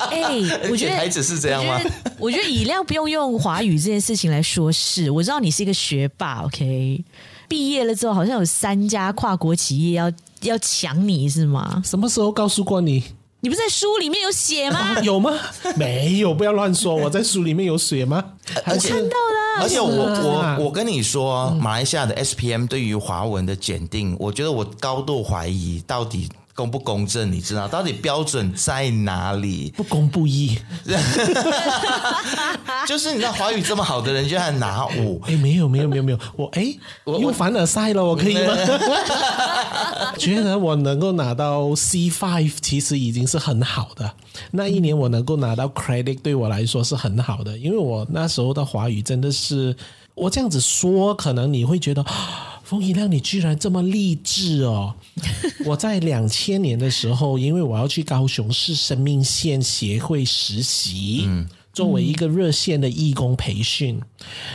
哎、欸，我觉得 孩子是这样吗？我？觉得饮料不用用华语这件事情来说事，我知道你是一个学霸，OK。毕业了之后，好像有三家跨国企业要要抢你是吗？什么时候告诉过你？你不是在书里面有写吗？啊？有吗？没有，不要乱说。我在书里面有写吗？我看到了。而且我 我我跟你说，马来西亚的 SPM 对于华文的检定，我觉得我高度怀疑到底。公不公正？你知道到底标准在哪里？不公不义，就是你知道华语这么好的人，居然拿五？哎，没有没有没有没有，我哎，我又凡尔赛了，我可以吗？觉得我能够拿到 C five，其实已经是很好的。那一年我能够拿到 credit，对我来说是很好的，因为我那时候的华语真的是，我这样子说，可能你会觉得。风一亮，你居然这么励志哦！我在两千年的时候，因为我要去高雄市生命线协会实习，嗯，作为一个热线的义工培训，嗯、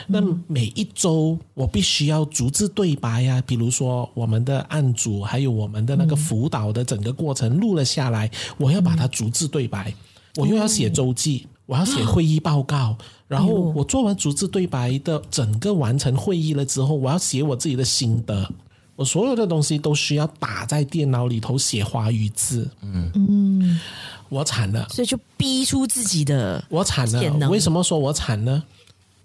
那每一周我必须要逐字对白呀、啊，比如说我们的案组还有我们的那个辅导的整个过程录了下来，我要把它逐字对白，我又要写周记。我要写会议报告，然后我做完逐字对白的整个完成会议了之后，我要写我自己的心得。我所有的东西都需要打在电脑里头写华语字。嗯嗯，我惨了，所以就逼出自己的。我惨了，为什么说我惨呢？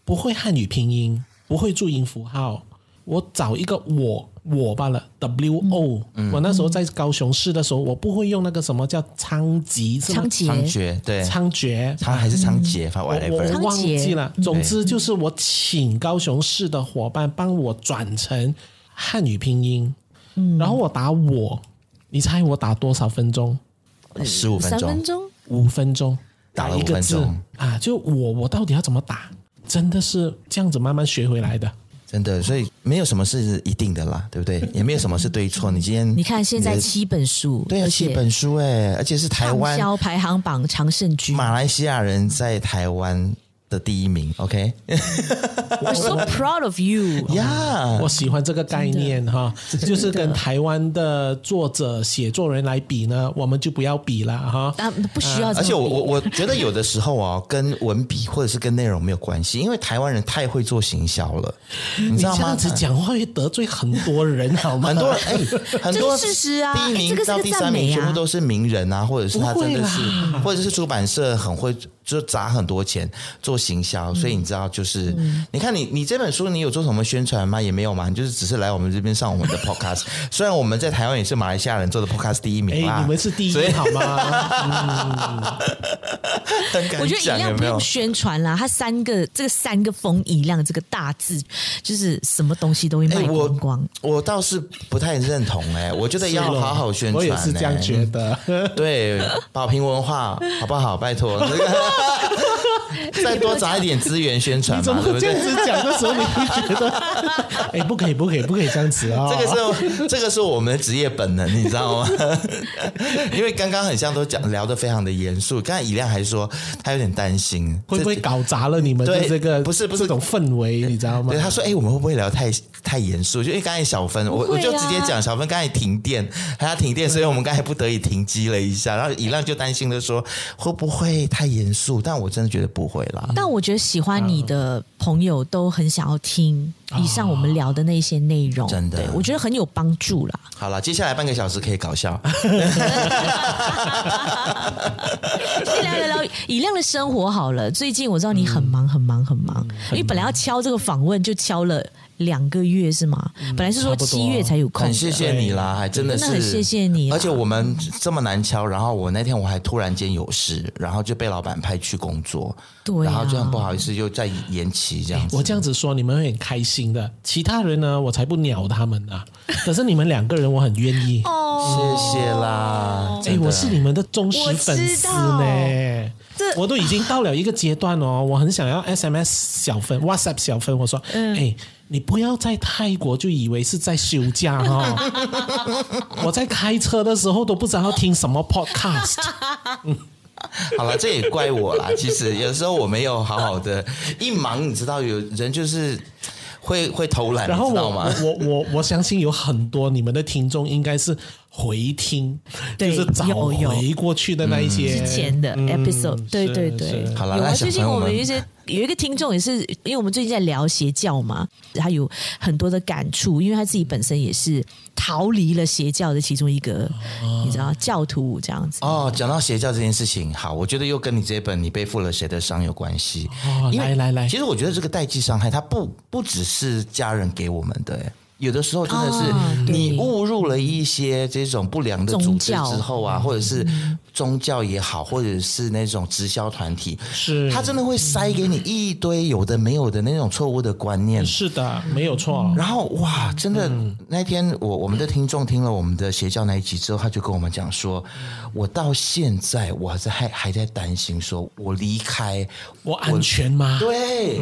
不会汉语拼音，不会注音符号。我找一个我我罢了，W O、嗯。我那时候在高雄市的时候，我不会用那个什么叫仓颉，仓颉，对，仓颉，他还是仓頡，反正我我忘记了。总之就是我请高雄市的伙伴帮我转成汉语拼音，嗯，然后我打我，你猜我打多少分钟？十五分钟，三分钟，五分钟，打了五分钟啊！就我我到底要怎么打？真的是这样子慢慢学回来的。真的，所以没有什么是一定的啦，对不对？也没有什么是对错。你今天你看，现在七本书，对啊，七本书哎，而且是台湾销排行榜常胜军，马来西亚人在台湾的第一名，OK，I'm so proud of you，呀，我喜欢这个概念哈，就是跟台湾的作者写作人来比呢，我们就不要比了哈，啊，不需要。而且我我我觉得有的时候啊，跟文笔或者是跟内容没有关系，因为台湾人太会做行销了，你知道吗？这样子讲话会得罪很多人，好吗？很多人哎，很多事实啊，第一名到第三名全部都是名人啊，或者是他真的是，或者是出版社很会。就砸很多钱做行销，所以你知道，就是、嗯、你看你你这本书，你有做什么宣传吗？也没有嘛，你就是只是来我们这边上我们的 podcast。虽然我们在台湾也是马来西亚人做的 podcast 第一名啦，欸、你们是第一好吗？嗯、我觉得一亮不用宣传啦，他三个这个三个风一亮这个大字，就是什么东西都会卖光光。欸、我，我倒是不太认同哎、欸，我觉得要好好宣传、欸，我也是这样觉得。对，宝瓶文化好不好？拜托。再多砸一点资源宣传嘛，你怎么会这样子讲的时候，你会觉得，哎，不可以，不可以，不可以这样子啊！这个是这个是我们的职业本能，你知道吗？因为刚刚很像都讲聊得非常的严肃，刚才以亮还说他有点担心会不会搞砸了你们的这个不是不是这种氛围，你知道吗？对，他说，哎，我们会不会聊太太严肃？就因为刚才小芬，我我就直接讲，小芬刚才停电，还要停电，所以我们刚才不得已停机了一下，然后以亮就担心的说，会不会太严肃？但我真的觉得不会啦。但我觉得喜欢你的朋友都很想要听以上我们聊的那些内容，真的，对，我觉得很有帮助啦。好了，接下来半个小时可以搞笑。先聊聊以亮的生活好了。最近我知道你很忙，很忙，很忙，因为本来要敲这个访问就敲了。两个月是吗？本来是说七月才有空。很谢谢你啦，还真的是很谢谢你。而且我们这么难敲，然后我那天我还突然间有事，然后就被老板派去工作，对，然后就很不好意思又再延期这样子。我这样子说你们会很开心的，其他人呢我才不鸟他们呢。可是你们两个人我很愿意。哦，谢谢啦。哎，我是你们的忠实粉丝呢。我都已经到了一个阶段哦，我很想要 SMS 小分、WhatsApp 小分，我说，哎。你不要在泰国就以为是在休假哈！我在开车的时候都不知道要听什么 podcast。好了，这也怪我啦。其实有时候我没有好好的一忙，你知道，有人就是会会偷懒，然后我知道吗？我我我相信有很多你们的听众应该是回听，对就是找回过去的那一些之前的 episode，、嗯对是对对，好了那有啊。小朋友们最近我们有一些有一个听众也是，因为我们最近在聊邪教嘛，他有很多的感触，因为他自己本身也是逃离了邪教的其中一个，哦你知道教徒这样子。哦，讲到邪教这件事情，好，我觉得又跟你这一本《你背负了谁的伤》有关系。来来来其实我觉得这个代际伤害，它不不只是家人给我们的，哎，有的时候真的是你误入了一些这种不良的组织之后啊，或者是宗教也好，或者是那种直销团体，是。他真的会塞给你一堆有的没有的那种错误的观念。是的，没有错。然后哇，真的、那天我我们的听众听了我们的邪教那一集之后，他就跟我们讲说，我到现在我还在还还在担心，说我离开我安全吗？对，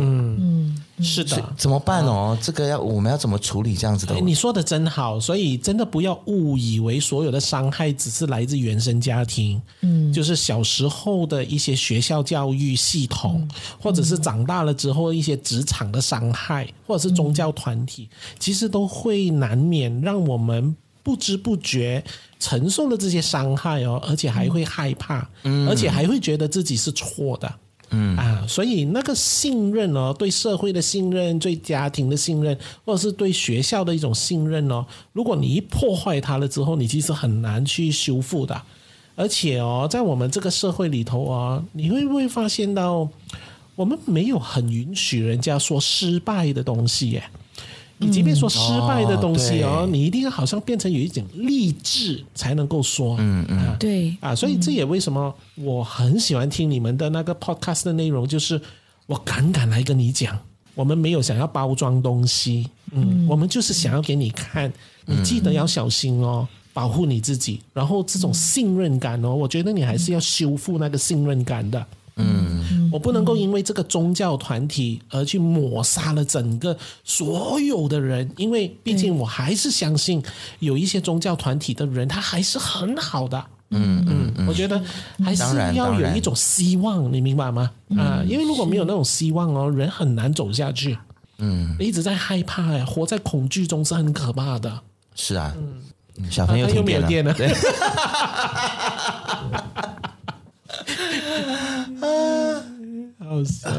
是的。怎么办哦？这个要我们要怎么处理这样子的哎，？你说的真好，所以真的不要误以为所有的伤害只是来自原生家庭，嗯，就是小时候的一些学校教育系统，或者是长大了之后一些职场的伤害，或者是宗教团体，其实都会难免让我们不知不觉承受了这些伤害哦，而且还会害怕，而且还会觉得自己是错的。嗯啊，所以那个信任哦，对社会的信任，对家庭的信任，或者是对学校的一种信任哦，如果你一破坏它了之后，你其实很难去修复的。而且哦，在我们这个社会里头哦，你会不会发现到，我们没有很允许人家说失败的东西耶？你即便说失败的东西哦，哦你一定要好像变成有一种励志才能够说，嗯嗯，对。啊，所以这也为什么我很喜欢听你们的那个 podcast 的内容，就是我敢敢来跟你讲，我们没有想要包装东西，嗯，我们就是想要给你看，你记得要小心哦，保护你自己，然后这种信任感哦，我觉得你还是要修复那个信任感的。嗯，我不能够因为这个宗教团体而去抹杀了整个所有的人，因为毕竟我还是相信有一些宗教团体的人，他还是很好的。嗯嗯，我觉得还是要有一种希望，你明白吗？啊，因为如果没有那种希望哦，人很难走下去。嗯，一直在害怕哎，活在恐惧中是很可怕的。是啊，小朋友啊又停电了，没有电了。对 啊好笑。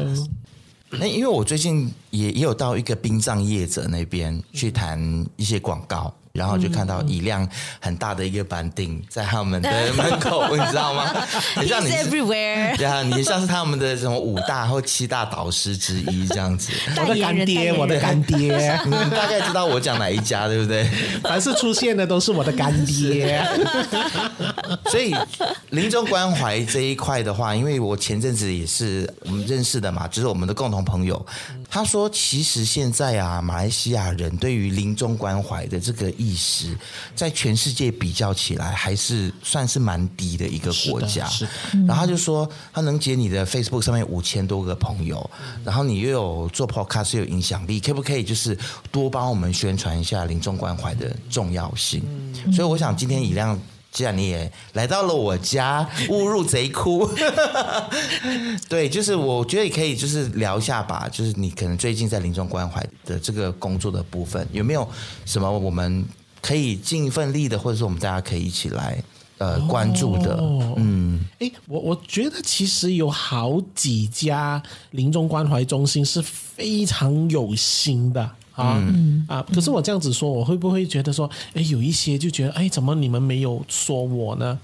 那因为我最近也也有到一个殡葬业者那边去谈一些广告，然后就看到一辆很大的一个板顶在他们的 门口，你知道吗？很像你 everywhere 对啊，你像是他们的什么五大或七大导师之一这样子。我的干爹，我的干爹，你大概知道我讲哪一家，对不对？凡是出现的都是我的干爹。所以临终关怀这一块的话，因为我前阵子也是我们认识的嘛，就是我们的共同朋友，他说其实现在啊，马来西亚人对于临终关怀的这个意识，在全世界比较起来，还是算是蛮低的一个国家。是的然后他就说，他能接你的 Facebook 上面五千多个朋友，然后你又有做 Podcast 又有影响力，可不可以就是多帮我们宣传一下临终关怀的重要性？所以我想今天以亮。既然你也来到了我家，误入贼窟，对，就是我觉得也可以，就是聊一下吧。就是你可能最近在临终关怀的这个工作的部分，有没有什么我们可以尽一份力的，或者说我们大家可以一起来呃关注的？哦嗯，哎，我我觉得其实有好几家临终关怀中心是非常有心的。啊、嗯、啊！可是我这样子说，我会不会觉得说，哎，有一些就觉得，哎，怎么你们没有说我呢？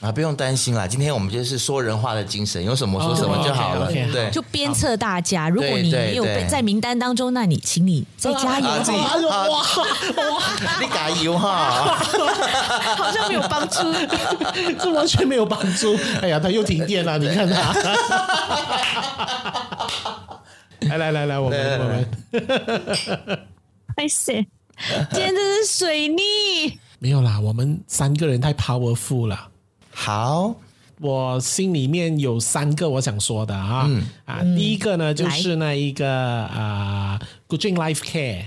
啊，不用担心啦，今天我们就是说人话的精神，有什么说什么就好了。哦、okay, okay, 对，就鞭策大家，如果你没有在名单当中，那你请你再加油。啊、自己哎呦哇哇！你加油哈！好像没有帮助，这完全没有帮助。哎呀，他又停电了，你看他。来来来来，我们我们，哎塞，今天这是水逆，没有啦，我们三个人太 powerful 了。好，我心里面有三个我想说的啊，嗯、啊，第一个呢就是那一个啊，Good Dream Life Care。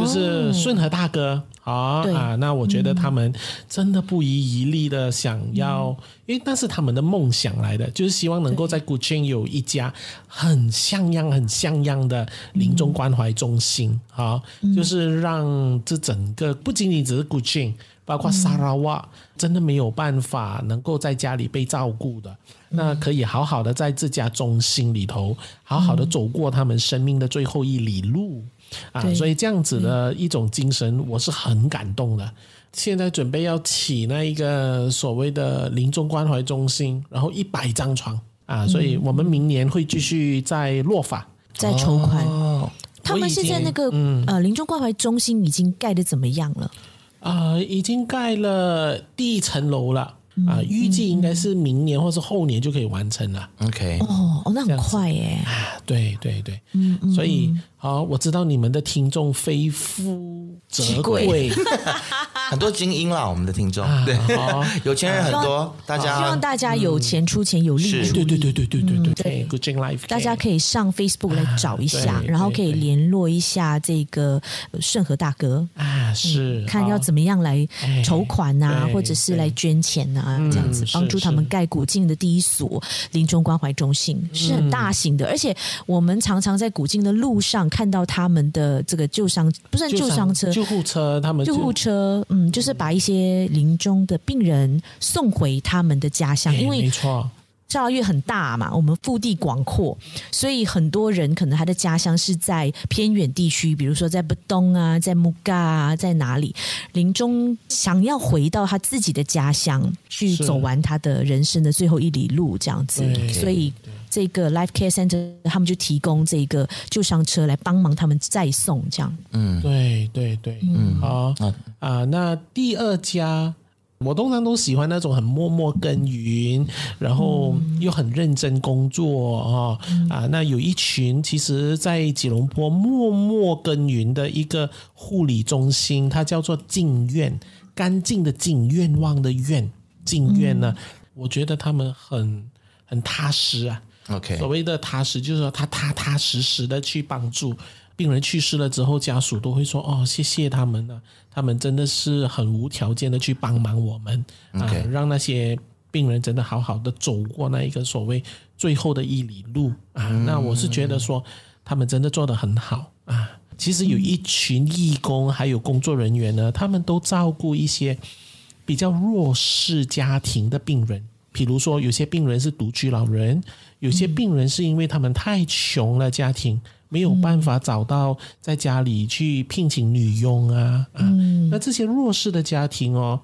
就是顺和大哥。啊，那我觉得他们真的不遗余力的想要，嗯、因为那是他们的梦想来的，就是希望能够在 Kuching 有一家很像样、很像样的临终关怀中心。好、嗯，就是让这整个不仅仅只是 Kuching，包括沙拉瓦，真的没有办法能够在家里被照顾的，那可以好好的在这家中心里头，好好的走过他们生命的最后一里路。啊，所以这样子的一种精神，我是很感动的。现在准备要起那一个所谓的临终关怀中心，然后一百张床啊，所以我们明年会继续在落法，在筹款。他们现在那个呃临终关怀中心已经盖的怎么样了？啊，已经盖了第一层楼了。啊，预计应该是明年或是后年就可以完成了。OK，哦，哦，那很快耶。啊，对对对，嗯，所以好，我知道你们的听众非富则贵，很多精英啦，我们的听众，对，有钱人很多，大家希望大家有钱出钱，有利出力，对对对对对对对，Good Jing Life，大家可以上 Facebook 来找一下，然后可以联络一下这个顺和大哥。啊，是看要怎么样来筹款啊，或者是来捐钱啊，这样子帮助他们盖古静的第一所临终关怀中心，是很大型的，而且我们常常在古静的路上。看到他们的这个救伤，不算救伤车，救护车，他们救护车，嗯，就是把一些临终的病人送回他们的家乡，因为没错。教育很大嘛，我们腹地广阔，所以很多人可能他的家乡是在偏远地区，比如说在不东啊，在木嘎啊，在哪里，临终想要回到他自己的家乡去走完他的人生的最后一里路，这样子。所以这个 Life Care Center 他们就提供这个救伤车来帮忙他们再送，这样。嗯，对对对，嗯，好啊，那第二家。我通常都喜欢那种很默默耕耘，然后又很认真工作啊啊！那有一群其实，在吉隆坡默默耕耘的一个护理中心，它叫做静院，干净的静，愿望的愿，静院呢，我觉得他们很很踏实啊。OK，所谓的踏实，就是说他踏踏实实的去帮助。病人去世了之后，家属都会说：“哦，谢谢他们呢、啊，他们真的是很无条件的去帮忙我们.啊，让那些病人真的好好的走过那一个所谓最后的一里路啊。嗯”那我是觉得说，他们真的做得很好啊。其实有一群义工还有工作人员呢，他们都照顾一些比较弱势家庭的病人，比如说有些病人是独居老人，有些病人是因为他们太穷了，家庭。没有办法找到在家里去聘请女佣啊、嗯、啊！那这些弱势的家庭哦，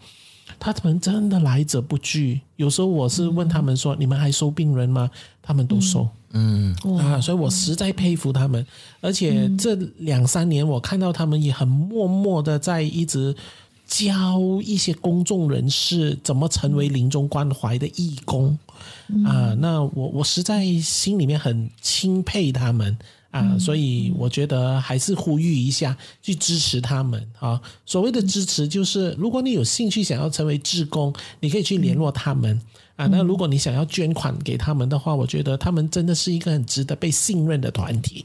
他们真的来者不拒。有时候我是问他们说：“嗯、你们还收病人吗？”他们都收。嗯啊，所以我实在佩服他们。而且这两三年，我看到他们也很默默的在一直教一些公众人士怎么成为临终关怀的义工啊。那我我实在心里面很钦佩他们。啊，所以我觉得还是呼吁一下，去支持他们啊。所谓的支持，就是如果你有兴趣想要成为志工，你可以去联络他们啊。那如果你想要捐款给他们的话，我觉得他们真的是一个很值得被信任的团体。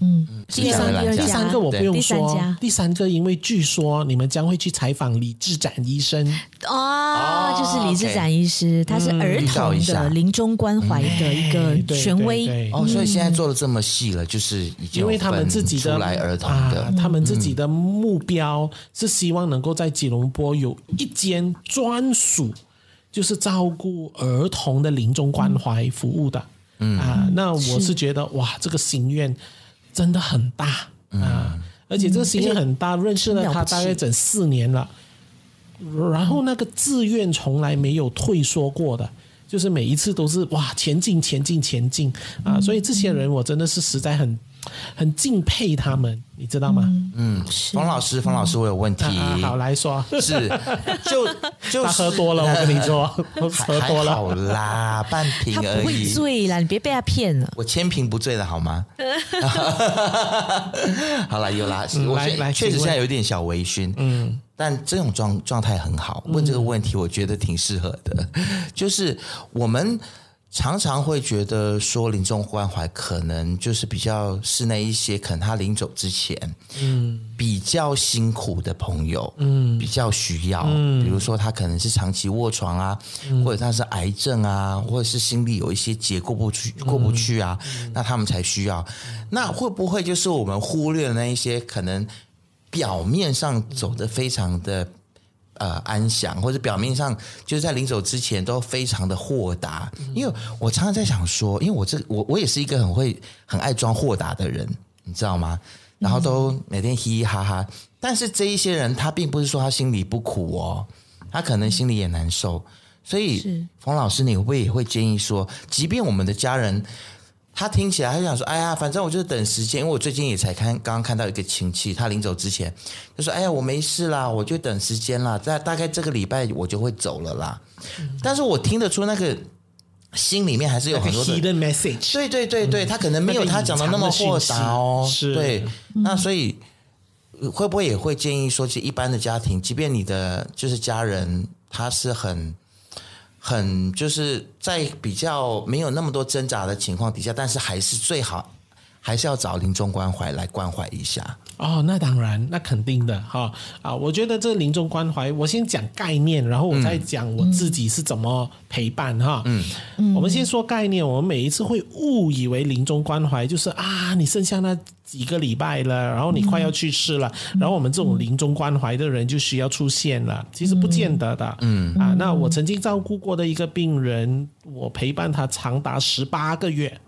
嗯。嗯。第三个，第三个我不用说。第三个，因为据说你们将会去采访李志展医生。哦，就是李志展医师，他是儿童的临终关怀的一个权威。哦，所以现在做的这么细了，就是已经因为他们自己的来儿童的，他们自己的目标是希望能够在吉隆坡有一间专属就是照顾儿童的临终关怀服务的，嗯。啊，那我是。觉得哇，这个心愿。真的很大啊，嗯、而且这个心愿很大，嗯、认识了他大概整四年了，然后那个志愿从来没有退缩过的，就是每一次都是哇前进前进前进啊，所以这些人我真的是实在很。很敬佩他们，你知道吗？嗯，冯老师，冯老师，我有问题。好，来说，是就 就喝多了，我跟你说，喝多了，好啦，半瓶而已，他不会醉啦，你别被他骗了。我千瓶不醉的，好吗？好了，有啦，我确确实现在有点小微醺，嗯，但这种状状态很好。问这个问题，我觉得挺适合的，就是我们。常常会觉得说临终关怀可能就是比较是那一些可能他临走之前，嗯，比较辛苦的朋友，嗯，比较需要，嗯，比如说他可能是长期卧床啊，嗯，或者他是癌症啊，或者是心里有一些结过不去过不去啊，嗯，那他们才需要。那会不会就是我们忽略了那一些可能表面上走得非常的？呃，安详，或者表面上就是在临走之前都非常的豁达，因为我常常在想说，因为我这我我也是一个很会很爱装豁达的人，你知道吗？然后都每天嘻嘻哈哈，但是这一些人他并不是说他心里不苦哦，他可能心里也难受，所以冯老师，你会不会也会建议说，即便我们的家人。他听起来，他就想说：“哎呀，反正我就是等时间。因为我最近也才看，刚刚看到一个亲戚，他临走之前就说：‘哎呀，我没事啦，我就等时间啦，在大概这个礼拜我就会走了啦。’但是我听得出那个心里面还是有很多的 hidden message。对对对对，他可能没有他讲的那么豁达哦。是，对。那所以会不会也会建议说，其实一般的家庭，即便你的就是家人，他是很。”很就是在比较没有那么多挣扎的情况底下，但是还是最好还是要找临终关怀来关怀一下。哦，那当然，那肯定的哈啊！我觉得这临终关怀，我先讲概念，然后我再讲我自己是怎么陪伴哈。嗯，我们先说概念，我们每一次会误以为临终关怀就是啊，你剩下那几个礼拜了，然后你快要去世了，然后我们这种临终关怀的人就需要出现了。其实不见得的。嗯啊，那我曾经照顾过的一个病人，我陪伴他长达十八个月。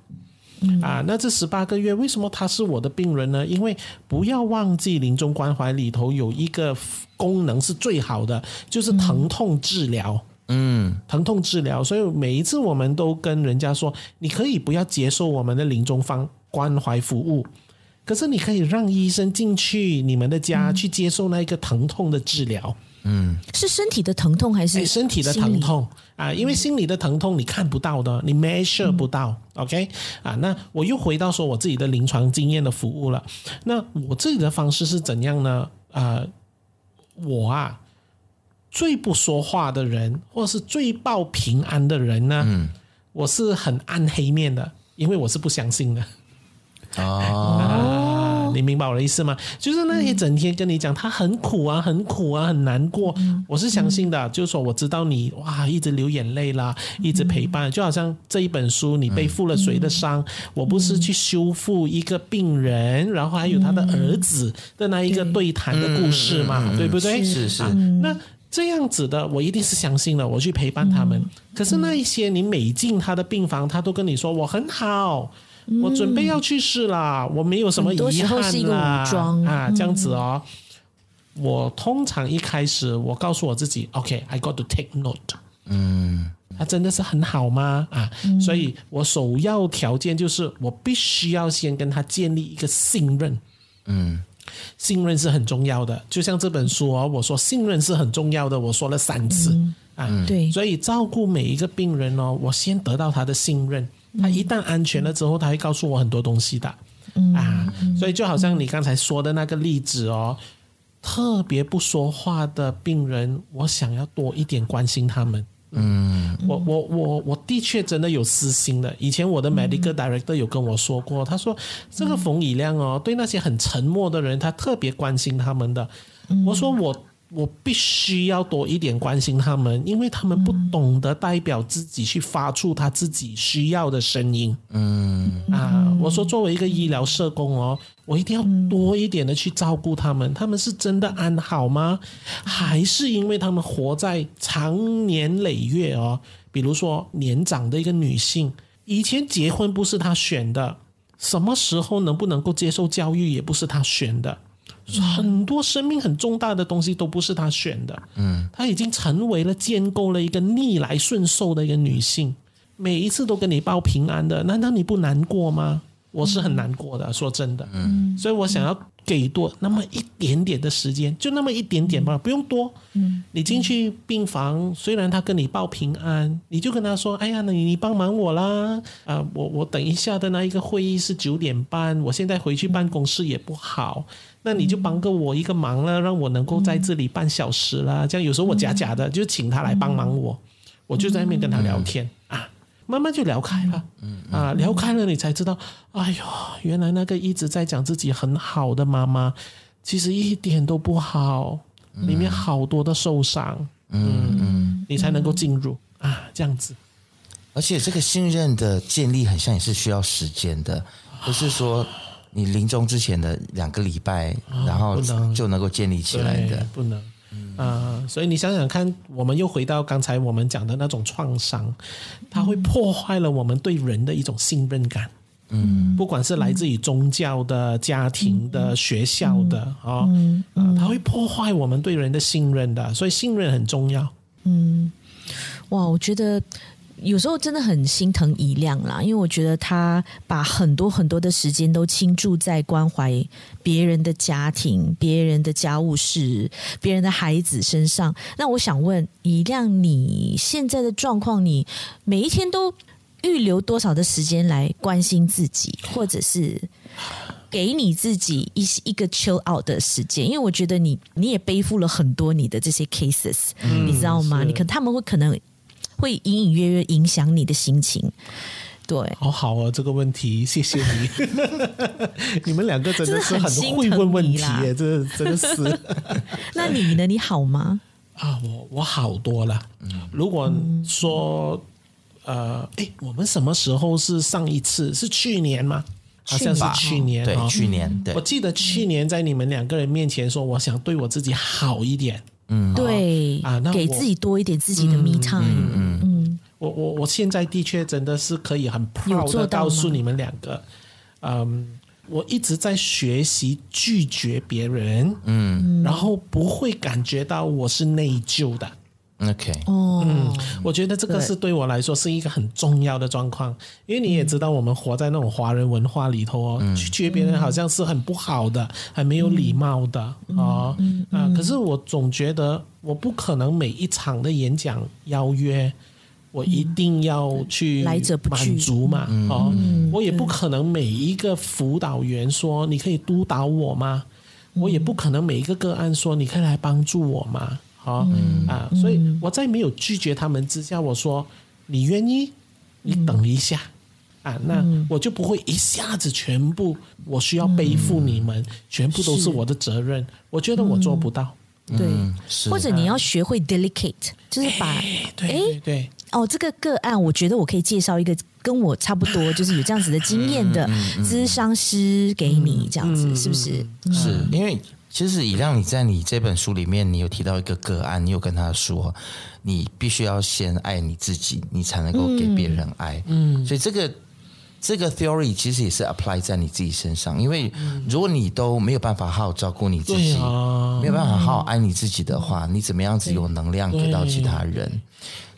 啊，那这十八个月为什么他是我的病人呢？因为不要忘记，临终关怀里头有一个功能是最好的，就是疼痛治疗。嗯，疼痛治疗，所以每一次我们都跟人家说，你可以不要接受我们的临终方关怀服务，可是你可以让医生进去你们的家去接受那一个疼痛的治疗。嗯，是身体的疼痛还是身体的疼痛啊？因为心理的疼痛你看不到的，你 measure 不到。嗯、OK 啊？那我又回到说我自己的临床经验的服务了。那我自己的方式是怎样呢？啊，我啊最不说话的人，或是最报平安的人呢？嗯，我是很暗黑面的，因为我是不相信的。哦。啊你明白我的意思吗？就是那一整天跟你讲他很苦啊，很苦啊，很难过，我是相信的。就是说我知道你哇，一直流眼泪啦，一直陪伴，就好像这一本书，你背负了谁的伤？我不是去修复一个病人，然后还有他的儿子的那一个对谈的故事嘛，对不对？是是。那这样子的，我一定是相信了，我去陪伴他们。可是那一些你每进他的病房，他都跟你说我很好。我准备要去世了，我没有什么遗憾啦啊，这样子哦。我通常一开始我告诉我自己，OK，I got to take note。嗯，他真的是很好吗？啊，所以我首要条件就是我必须要先跟他建立一个信任。嗯，信任是很重要的。就像这本书哦，我说信任是很重要的，我说了三次啊。对，所以照顾每一个病人哦，我先得到他的信任。他一旦安全了之后，他会告诉我很多东西的，嗯、啊，所以就好像你刚才说的那个例子哦，特别不说话的病人，我想要多一点关心他们。嗯，我我我我的确真的有私心的。以前我的 medical director 有跟我说过，他说这个冯以亮哦，对那些很沉默的人，他特别关心他们的。我说我。我必须要多一点关心他们，因为他们不懂得代表自己去发出他自己需要的声音。嗯啊，我说作为一个医疗社工哦，我一定要多一点的去照顾他们。他们是真的安好吗？还是因为他们活在长年累月哦？比如说年长的一个女性，以前结婚不是她选的，什么时候能不能够接受教育也不是她选的。很多生命很重大的东西都不是她选的，嗯，她已经成为了建构了一个逆来顺受的一个女性，每一次都跟你报平安的，难道你不难过吗？我是很难过的，说真的，嗯，所以我想要给多那么一点点的时间，就那么一点点吧，不用多，嗯，你进去病房，虽然他跟你报平安，你就跟他说，哎呀，那你你帮忙我啦，啊，我我等一下的那一个会议是九点半，我现在回去办公室也不好。那你就帮个我一个忙了，让我能够在这里半小时啦。这样有时候我假假的就请他来帮忙我，我就在那边跟他聊天啊。慢慢就聊开了。嗯啊，聊开了，你才知道，哎呦，原来那个一直在讲自己很好的妈妈，其实一点都不好，里面好多的受伤。嗯嗯，你才能够进入啊，这样子。而且这个信任的建立，很像也是需要时间的，不是说你临终之前的两个礼拜，然后就能够建立起来的，不能。啊，所以你想想看，我们又回到刚才我们讲的那种创伤，它会破坏了我们对人的一种信任感。嗯，不管是来自于宗教的、家庭的、学校的啊，啊，它会破坏我们对人的信任的。所以信任很重要。嗯，哇，我觉得。有时候真的很心疼以亮啦，因为我觉得他把很多很多的时间都倾注在关怀别人的家庭、别人的家务事、别人的孩子身上。那我想问以亮，你现在的状况，你每一天都预留多少的时间来关心自己，或者是给你自己一一个 chill out 的时间？因为我觉得你你也背负了很多你的这些 cases，嗯，你知道吗？你可他们会可能。会隐隐约约影响你的心情，对，好好哦，这个问题，谢谢你，你们两个真的是很会问问题耶，这真的是。那你呢？你好吗？啊，我我好多了。如果说，呃，哎，我们什么时候是上一次？是去年吗？好像是去年，对，去年。对，我记得去年在你们两个人面前说，我想对我自己好一点。嗯，对啊，那给自己多一点自己的 me time。嗯嗯，嗯，我我我现在的确真的是可以很 proud 的告诉你们两个，嗯，我一直在学习拒绝别人，嗯，然后不会感觉到我是内疚的。OK，哦，嗯，我觉得这个是对我来说是一个很重要的状况，因为你也知道，我们活在那种华人文化里头哦，拒绝别人好像是很不好的，很没有礼貌的啊啊！可是我总觉得，我不可能每一场的演讲邀约，我一定要去满足嘛，哦，我也不可能每一个辅导员说你可以督导我吗？我也不可能每一个个案说你可以来帮助我吗？好、嗯、啊，所以我在没有拒绝他们之下，我说你愿意，你等一下、嗯、啊，那我就不会一下子全部我需要背负你们，嗯、全部都是我的责任。我觉得我做不到，嗯、对，或者你要学会 delicate，就是把哎对对，对。哦，这个个案，我觉得我可以介绍一个跟我差不多，就是有这样子的经验的咨商师给你，这样子、嗯、是不是？是因为。其实以亮，你在你这本书里面，你有提到一个个案，你有跟他说，你必须要先爱你自己，你才能够给别人爱。嗯，所以这个这个 theory 其实也是 apply 在你自己身上，因为如果你都没有办法好好照顾你自己，没有办法好好爱你自己的话，你怎么样子有能量给到其他人？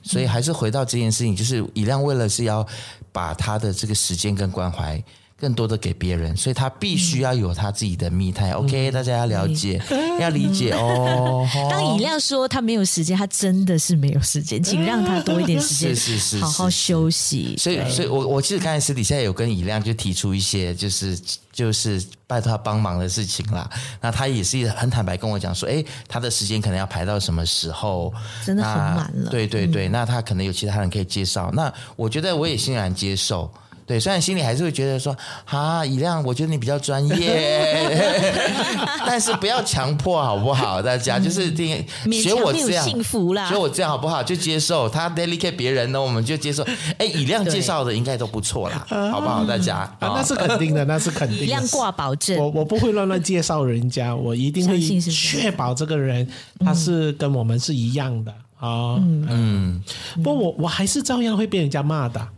所以还是回到这件事情，就是以亮为了是要把他的这个时间跟关怀。更多的给别人，所以他必须要有他自己的 me time。OK，大家要了解，要理解哦。当以亮说他没有时间，他真的是没有时间，请让他多一点时间，是是是，好好休息。所以，所以我我其实刚才私底下有跟以亮就提出一些，就是就是拜托他帮忙的事情啦。那他也是很坦白跟我讲说，哎，他的时间可能要排到什么时候，真的很满了。对对对，那他可能有其他人可以介绍。那我觉得我也欣然接受。对，虽然心里还是会觉得说，啊，以亮，我觉得你比较专业，但是不要强迫，好不好？大家就是听学我这样，幸福啦，学我这样好不好？就接受他 delicate 别人呢，我们就接受。哎，以亮介绍的应该都不错啦，好不好？大家，啊，那是肯定的，那是肯定的。以亮挂保证，我我不会乱乱介绍人家，我一定会确保这个人他是跟我们是一样的啊。嗯嗯，不过我我还是照样会被人家骂的。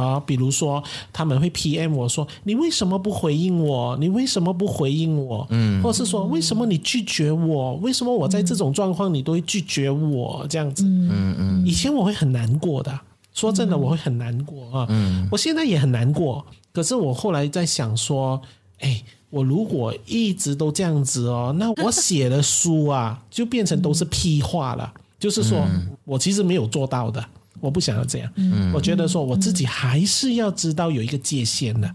啊，比如说他们会 PM 我说，你为什么不回应我？你为什么不回应我？嗯，或是说为什么你拒绝我？为什么我在这种状况你都会拒绝我？这样子，嗯嗯，以前我会很难过的，说真的，我会很难过啊。嗯，我现在也很难过，可是我后来在想说，哎，我如果一直都这样子哦，那我写的书啊，就变成都是屁话了。就是说我其实没有做到的。我不想要这样，嗯、我觉得说我自己还是要知道有一个界限的。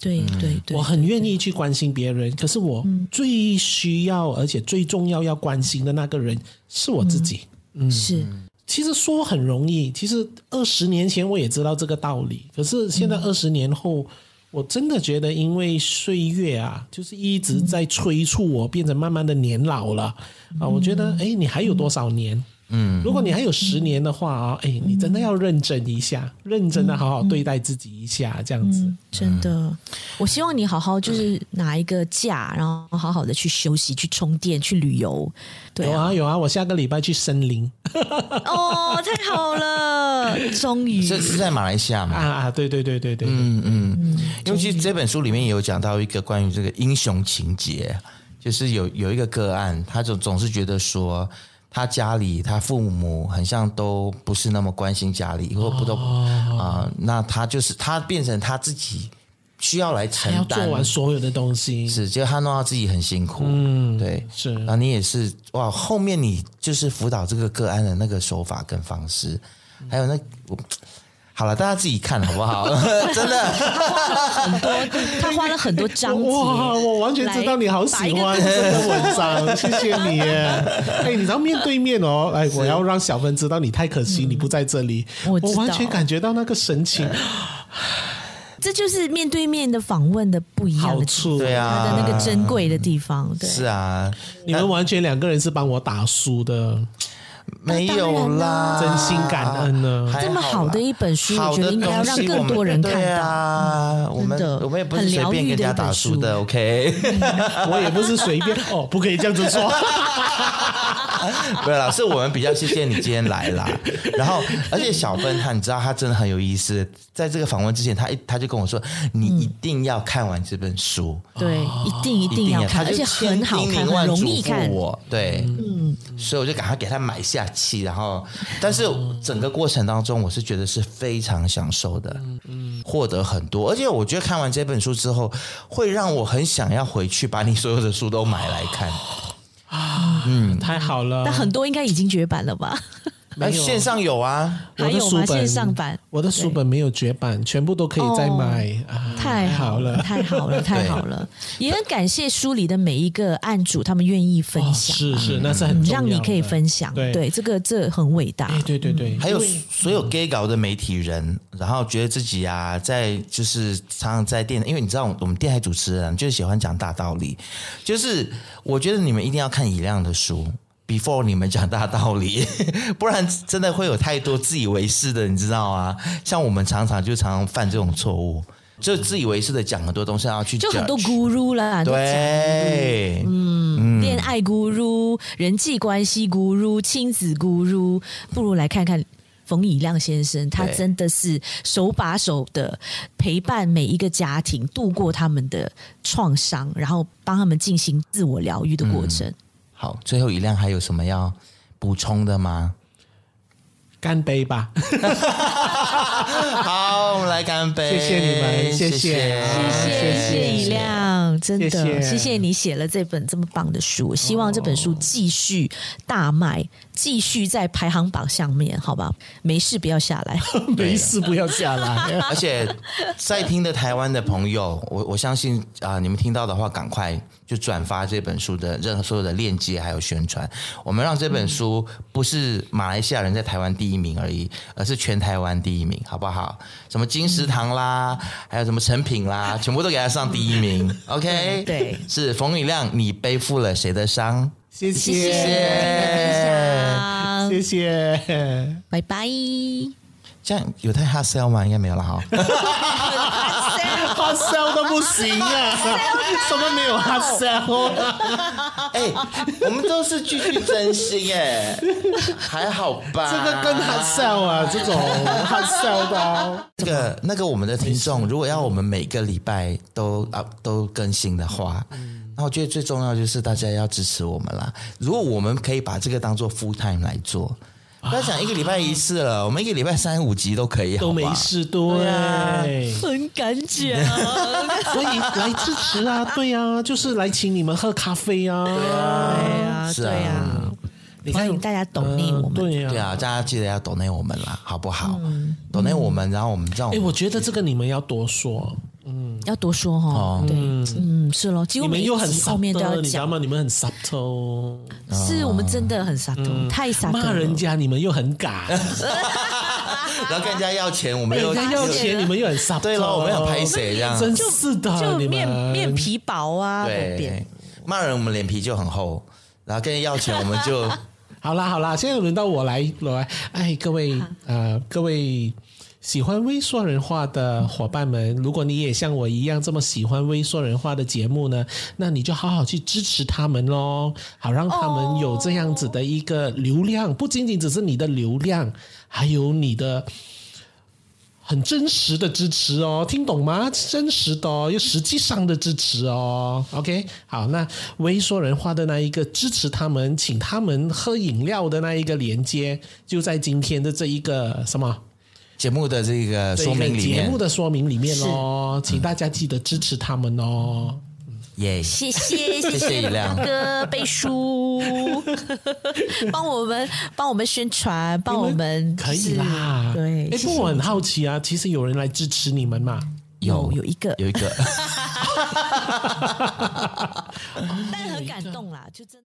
对对对，我很愿意去关心别人，可是我最需要而且最重要要关心的那个人是我自己。嗯，是。其实说很容易，其实二十年前我也知道这个道理，可是现在二十年后，嗯、我真的觉得因为岁月啊，就是一直在催促我变成慢慢的年老了、嗯、啊。我觉得，哎，你还有多少年？嗯，如果你还有十年的话啊，哎，你真的要认真一下，认真的好好对待自己一下，这样子。真的，我希望你好好就是拿一个假，然后好好的去休息、去充电、去旅游。对，有啊有啊，我下个礼拜去森林。哦，太好了，终于这是在马来西亚嘛？啊啊，对对对对对，嗯嗯，因为其实这本书里面也有讲到一个关于这个英雄情节，就是有有一个个案，他总总是觉得说。他家里，他父母很像都不是那么关心家里，或不都啊？那他就是他变成他自己需要来承担，做完所有的东西，是，结果他弄到自己很辛苦。嗯，对，是。然后你也是哇，后面你就是辅导这个个案的那个手法跟方式，还有那我。好了，大家自己看好不好？真的，很多，他花了很多章节。哇，我完全知道你好喜欢这个文章，谢谢你。哎，你知道面对面哦，哎，我要让小芬知道你太可惜，你不在这里，我完全感觉到那个神情。这就是面对面的访问的不一样的处，对啊，他的那个珍贵的地方。对，是啊，你们完全两个人是帮我打书的。没有啦，真心感恩呢。这么好的一本书，我觉得应该要让更多人看到。啊，我们我们也不是随便跟人家打书的，OK？我也不是随便哦，不可以这样子说。对啦，是我们比较谢谢你今天来啦。然后，而且小芬她，你知道她真的很有意思。在这个访问之前，她一她就跟我说：“你一定要看完这本书。”对，一定一定要看，而且很好看，很容易看。我对，嗯，所以我就赶快给他买下去。然后，但是整个过程当中，我是觉得是非常享受的，嗯，获得很多。而且我觉得看完这本书之后，会让我很想要回去把你所有的书都买来看。啊，嗯，太好了。但很多应该已经绝版了吧？没有，线上有啊，还有吗？线上版，我的书本没有绝版，全部都可以再买。太好了，太好了，太好了！也很感谢书里的每一个案主，他们愿意分享。是是，那是很让你可以分享。对，这个这很伟大。对对对，还有所有 gay 搞的媒体人，然后觉得自己啊，在就是常常在电，因为你知道，我们电台主持人就是喜欢讲大道理，就是我觉得你们一定要看以亮的书。Before 你们讲大道理，不然真的会有太多自以为是的，你知道啊？像我们常常就常常犯这种错误，就自以为是的讲很多东西，要去就很多 guru 啦，对，嗯，恋爱 guru、人际关系 guru、亲子 guru，不如来看看冯以亮先生，他真的是手把手的陪伴每一个家庭度过他们的创伤，然后帮他们进行自我疗愈的过程。嗯好，最后一辆还有什么要补充的吗？干杯吧！好，我们来干杯！谢谢你们，谢谢，谢谢，谢谢以亮，真的谢谢，谢谢你写了这本这么棒的书，希望这本书继续大卖，继续在排行榜上面，好吧？没事，不要下来，没事，不要下来。而 且在听的台湾的朋友，我我相信啊、呃，你们听到的话，赶快。就转发这本书的任何所有的链接，还有宣传，我们让这本书不是马来西亚人在台湾第一名而已，而是全台湾第一名，好不好？什么金石堂啦，还有什么成品啦，全部都给他上第一名。OK，对，是冯宇亮，你背负了谁的伤？谢谢，谢谢，拜拜。这样有太 hard sell 吗？应该没有了哈。hard sell 都不行啊！什么没有 hard sell？哎，我们都是句句真心哎，还好吧？这个跟 hard sell 啊，这种 hard sell 的。这个那个我们的听众，如果要我们每个礼拜都啊都更新的话，那我觉得最重要就是大家要支持我们啦。如果我们可以把这个当做 full time 来做。不要讲一个礼拜一次了，啊、我们一个礼拜三五集都可以，都没事，对，啊、很敢讲，所以来支持啊，对呀、啊，就是来请你们喝咖啡啊，对啊，是啊，对啊，你看大家懂内我们，对呀，对啊，大家记得要懂内我们啦，好不好？懂内我们，然后我们这样，哎，我觉得这个你们要多说，嗯。要多说哈。哦。对，嗯，是咯，几乎每一你们又很集后面都要 subtle，你知道讲，吗？你们很 subtle，是我们真的很洒脱，太洒脱了。骂人家你们又很敢，然后跟人家要钱，我们又要钱。你们又很 subtle，对了，我们要拍谁这样？真是的，就面面皮薄啊，对扁，骂人我们脸皮就很厚，然后跟人要钱我们就 好啦好啦，现在轮到我来我来，哎，各位呃各位喜欢微说人话的伙伴们，如果你也像我一样这么喜欢微说人话的节目呢，那你就好好去支持他们喽，好让他们有这样子的一个流量，不仅仅只是你的流量，还有你的。很真实的支持哦，听懂吗？真实的哦，又实际上的支持哦。OK，好，那微说人话的那一个支持他们，请他们喝饮料的那一个连接，就在今天的这一个什么节目的这个说明里面。节目的说明里面哦，请大家记得支持他们哦。耶，谢谢谢谢大哥背书，帮我们帮我们宣传，帮我们可以啦，对，哎，谢谢。不过我很好奇啊，其实有人来支持你们嘛？有有。一个，有一个，但很感动啦，就真。